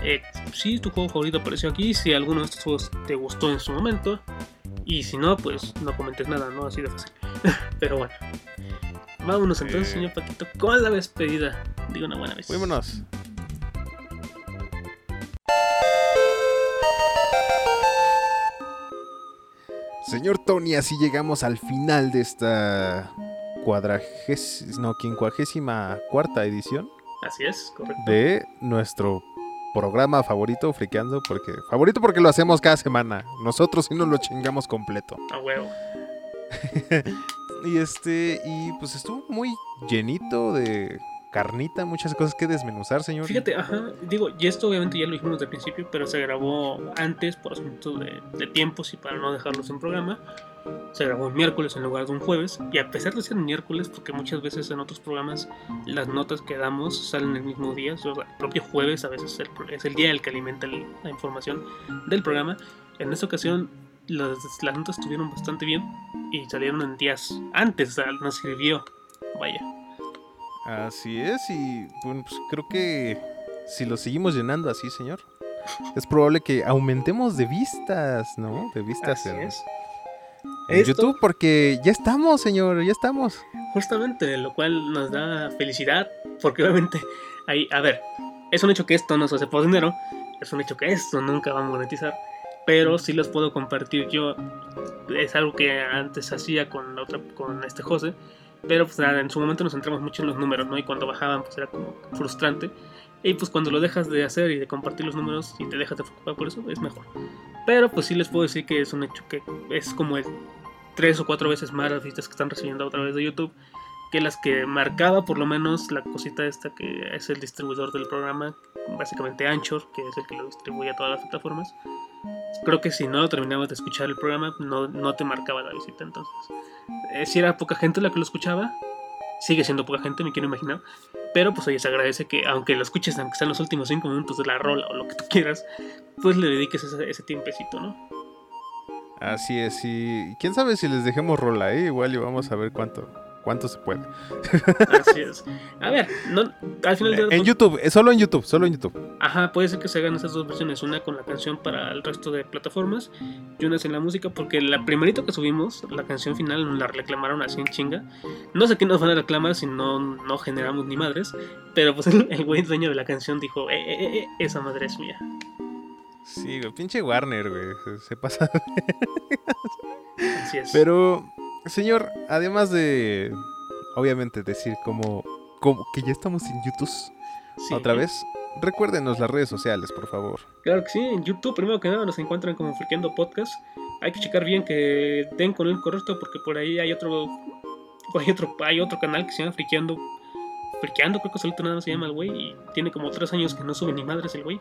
Eh, si tu juego favorito apareció aquí, si alguno de estos juegos te gustó en su momento, y si no, pues no comentes nada, ¿no? Así de fácil. Pero bueno, vámonos entonces,
Eh.
señor Paquito, con la despedida. Digo una buena vez.
Vámonos.
Señor Tony, así llegamos al final de esta
Cuadragésima, no, quincuagésima cuarta edición
Así es, correcto.
de nuestro programa favorito, Friqueando, porque favorito porque lo hacemos cada semana. Nosotros sí nos lo chingamos completo.
A huevo.
Y este, y pues estuvo muy llenito de carnita, muchas cosas que desmenuzar, señor.
Fíjate, ajá, digo, y esto obviamente ya lo dijimos desde el principio, pero se grabó antes por asuntos de, de tiempos y para no dejarlos en programa. Se grabó un miércoles en lugar de un jueves, y a pesar de ser un miércoles, porque muchas veces en otros programas las notas que damos salen el mismo día, o sea, el propio jueves a veces es el día el que alimenta la información del programa. En esta ocasión las, las notas estuvieron bastante bien y salieron en días antes, nos sirvió. Vaya.
Así es, y bueno, pues creo que si lo seguimos llenando así, señor, es probable que aumentemos de vistas, ¿no? De vistas
Así
en,
es.
En
Esto-
YouTube, porque ya estamos, señor, ya estamos.
Justamente, lo cual nos da felicidad, porque obviamente, ahí, a ver, es un hecho que esto no se hace por dinero, es un hecho que esto nunca va a monetizar, pero sí los puedo compartir yo. Es algo que antes hacía con, la otra, con este José, Pero pues en su momento nos centramos mucho en los números, ¿no? Y cuando bajaban pues era como frustrante. Y pues cuando lo dejas de hacer y de compartir los números y te dejas de preocupar por eso, es mejor. Pero pues sí les puedo decir que es un hecho que es como el tres o cuatro veces más las visitas que están recibiendo a través de YouTube que las que marcaba por lo menos la cosita esta que es el distribuidor del programa, básicamente Anchor, que es el que lo distribuye a todas las plataformas. Creo que si no terminabas de escuchar el programa, no, no te marcaba la visita. Entonces, eh, si era poca gente la que lo escuchaba, sigue siendo poca gente, me quiero imaginar. Pero pues oye, se agradece que aunque lo escuches, aunque sean los últimos 5 minutos de la rola o lo que tú quieras, pues le dediques ese, ese tiempecito, ¿no?
Así es, y quién sabe si les dejemos rola, ¿eh? igual y vamos a ver cuánto, cuánto se puede.
Así es. A ver, no, al final de
En YouTube, eh, solo en YouTube, solo en YouTube.
Ajá, puede ser que se hagan esas dos versiones, una con la canción para el resto de plataformas y una sin la música, porque la primerito que subimos, la canción final, la reclamaron así en chinga. No sé qué nos van a reclamar si no, no generamos ni madres, pero pues el, güey dueño de la canción dijo, eh, eh, eh, eh, esa madre es mía.
Sí, güey, pinche Warner, güey, se, se pasa.
Así es.
Pero, señor, además de, obviamente, decir como, como que ya estamos en YouTube
Sí,
otra vez, recuérdenos las redes sociales, por favor.
Claro que sí, en YouTube primero que nada nos encuentran como Friqueando Podcast. Hay que checar bien que den con el correcto porque por ahí hay otro hay otro hay otro canal que se llama Friqueando Friqueando, creo que solito nada más se llama el güey y tiene como tres años que no sube ni madres el güey.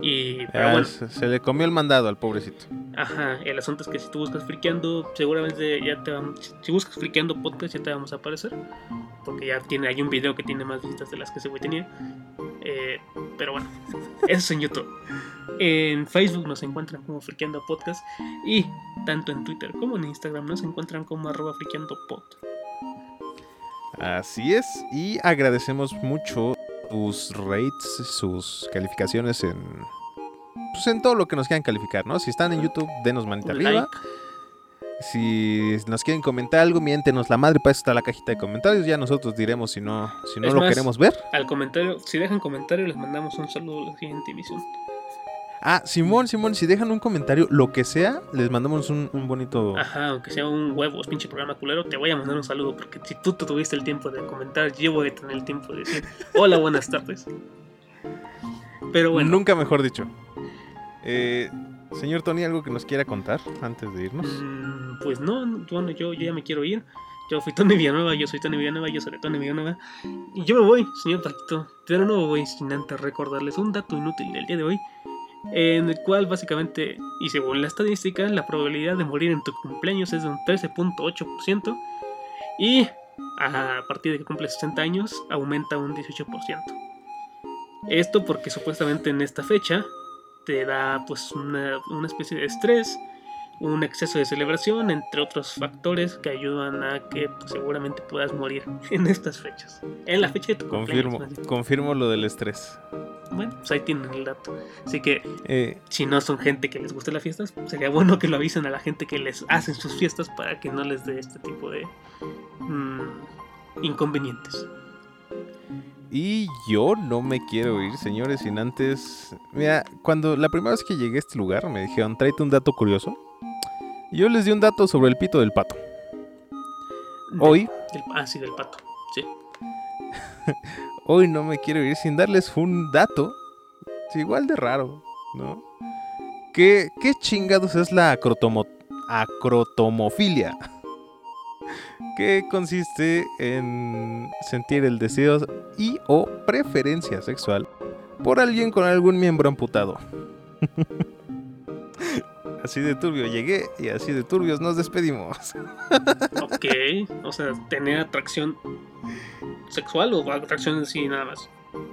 Y pero
Ah,
bueno,
se, se le comió el mandado al pobrecito.
ajá, el asunto es que si tú buscas Friqueando, seguramente ya te vamos, si buscas Friqueando Podcast ya te vamos a aparecer porque ya tiene hay un video que tiene más visitas de las que ese güey tenía. Eh, pero bueno, eso es en YouTube. En Facebook nos encuentran como Friqueando Podcast y tanto en Twitter como en Instagram nos encuentran como arroba friqueando pod.
Así es, y agradecemos mucho sus rates, sus calificaciones en, pues en todo lo que nos quieran calificar, ¿no? Si están en YouTube, denos manita
Un
arriba.
like.
Si nos quieren comentar algo, miéntenos la madre, para eso está la cajita de comentarios. Ya nosotros diremos si no, si no
Es
lo
más,
queremos ver.
Al comentario, si dejan comentario les mandamos un saludo a la siguiente emisión.
Ah, Simón, Simón, si dejan un comentario, lo que sea, les mandamos un, un bonito.
Ajá, aunque sea un huevo, pinche programa culero, te voy a mandar un saludo porque si tú te tuviste el tiempo de comentar, yo voy a tener el tiempo de decir hola, buenas tardes. Pero bueno,
Nunca mejor dicho. Eh, señor Tony, ¿algo que nos quiera contar antes de irnos?
Mm, Pues no, bueno, yo, yo ya me quiero ir. Yo fui Tony Villanueva, yo soy Tony Villanueva, yo soy Tony Villanueva. Y yo me voy, señor Paquito. Pero no me voy sin antes recordarles un dato inútil del día de hoy. En el cual básicamente, y según la estadística, la probabilidad de morir en tu cumpleaños es de un 13.8%. Y a partir de que cumples 60 años, aumenta un 18%. Esto porque supuestamente en esta fecha te da pues una, una especie de estrés, un exceso de celebración, entre otros factores que ayudan a que pues, seguramente puedas morir en estas fechas. En la fecha de tu
Confirmo,
cumpleaños.
confirmo lo del estrés.
Bueno, pues ahí tienen el dato. Así que
Eh,
si no son gente que les guste las fiestas, sería bueno que lo avisen a la gente que les hacen sus fiestas para que no les dé este tipo de mm, inconvenientes.
y yo no me quiero ir, señores, sin antes. Mira, cuando la primera vez que llegué a este lugar me dijeron, tráete un dato curioso. Y yo les di un dato sobre el pito del pato. Hoy,
ah, sí, del pato. Sí.
hoy no me quiero ir sin darles un dato. igual de raro, ¿no? ¿Qué, chingados es la acrotomo- acrotomofilia? que consiste en sentir el deseo y o preferencia sexual por alguien con algún miembro amputado. así de turbio llegué y así de turbios nos despedimos.
Ok. O sea, tener atracción sexual o atracción en sí nada más.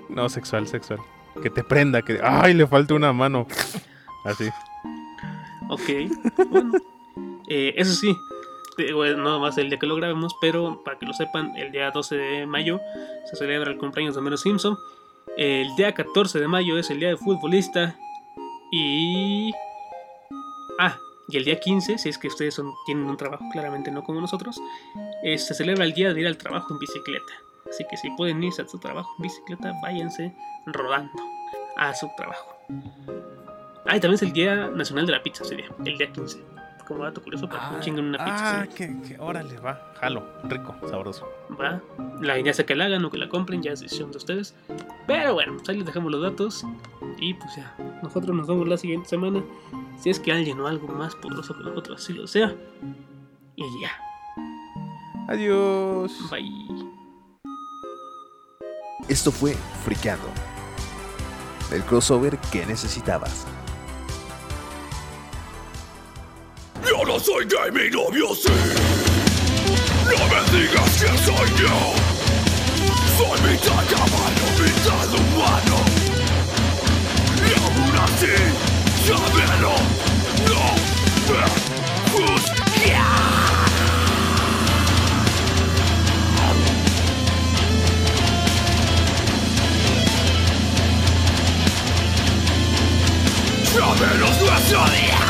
No, sexual, sexual. Que te prenda, que... ¡Ay, le falta una mano! Así.
Ok. Bueno. Eh, eso sí. eh, bueno, no más el día que lo grabemos, pero para que lo sepan, el día 12 de mayo se celebra el cumpleaños de Homero Simpson. El día 14 de mayo es el día de futbolista. Y. Ah, y el día 15, si es que ustedes son- tienen un trabajo claramente no como nosotros, eh, se celebra el día de ir al trabajo en bicicleta. Así que si pueden irse a su trabajo en bicicleta, váyanse rodando a su trabajo. Ah, y también es el Día Nacional de la Pizza ese día, el día 15. Como dato curioso para que me chinguen una pizza.
ah, que, que órale, va, jalo, rico, sabroso.
Va. La, ya sea que la hagan o que la compren, ya es decisión de ustedes. Pero bueno, pues ahí les dejamos los datos. Y pues ya, nosotros nos vemos la siguiente semana. Si es que alguien o algo más poderoso que nosotros así lo sea. Y ya,
Adiós.
bye.
Esto fue Friqueando. El crossover que necesitabas.
No soy gay, mi novio sí. No me digas que soy yo. Soy mitad caballo, mitad humano. Y aún así, sábelo. No me juzgues. Nuestro día.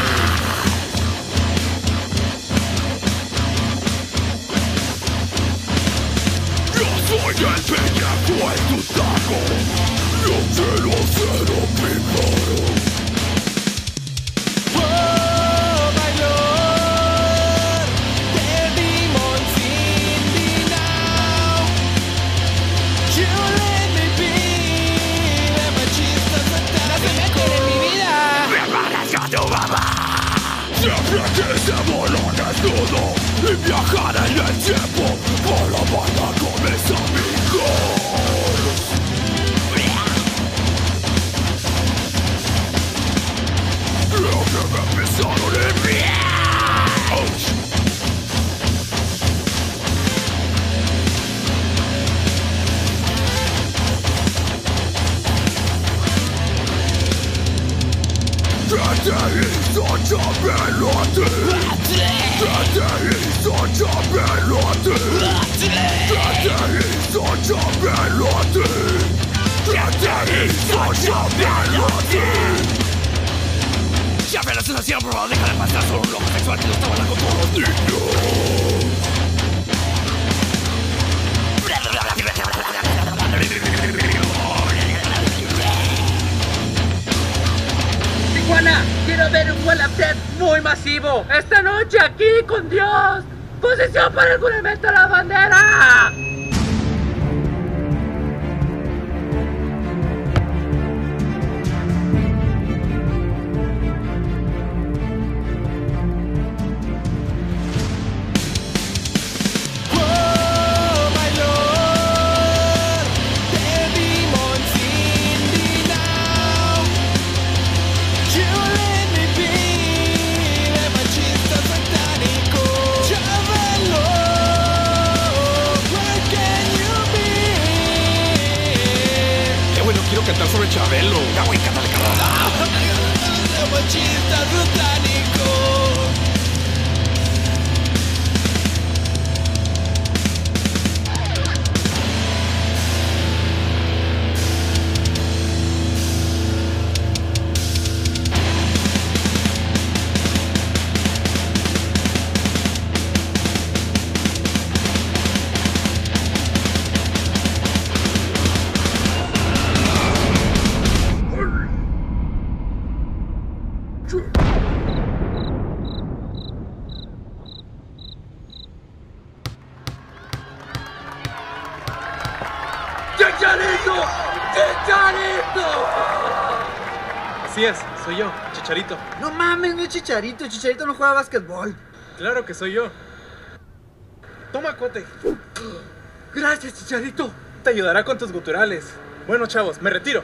Soy el pellejo en tu taco Yo quiero ser primero ¡Prepárate a tu mamá! Siempre quise volar desnudo y viajar en el tiempo para bailar con ¿Qué te hizo saberlo a ti? Ya me la sensación, bro, deja de pasar solo un loco sexual que lo está hablando con todos los
quiero ver un Wallapet muy masivo. Esta noche aquí con Dios. Posición para el juramento a la bandera.
Chicharito.
No mames, no es Chicharito. Chicharito no juega básquetbol.
Claro que soy yo. Toma, cuate.
Gracias, Chicharito.
Te ayudará con tus guturales. Bueno, chavos, me retiro.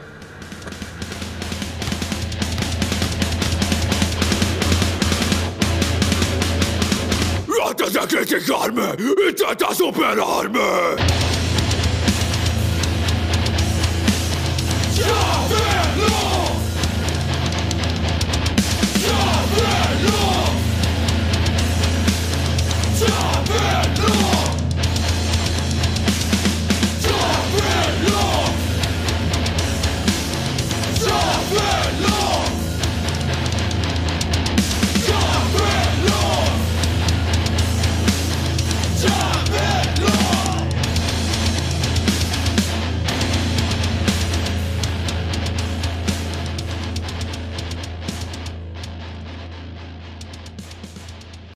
Antes de criticarme, intenta superarme.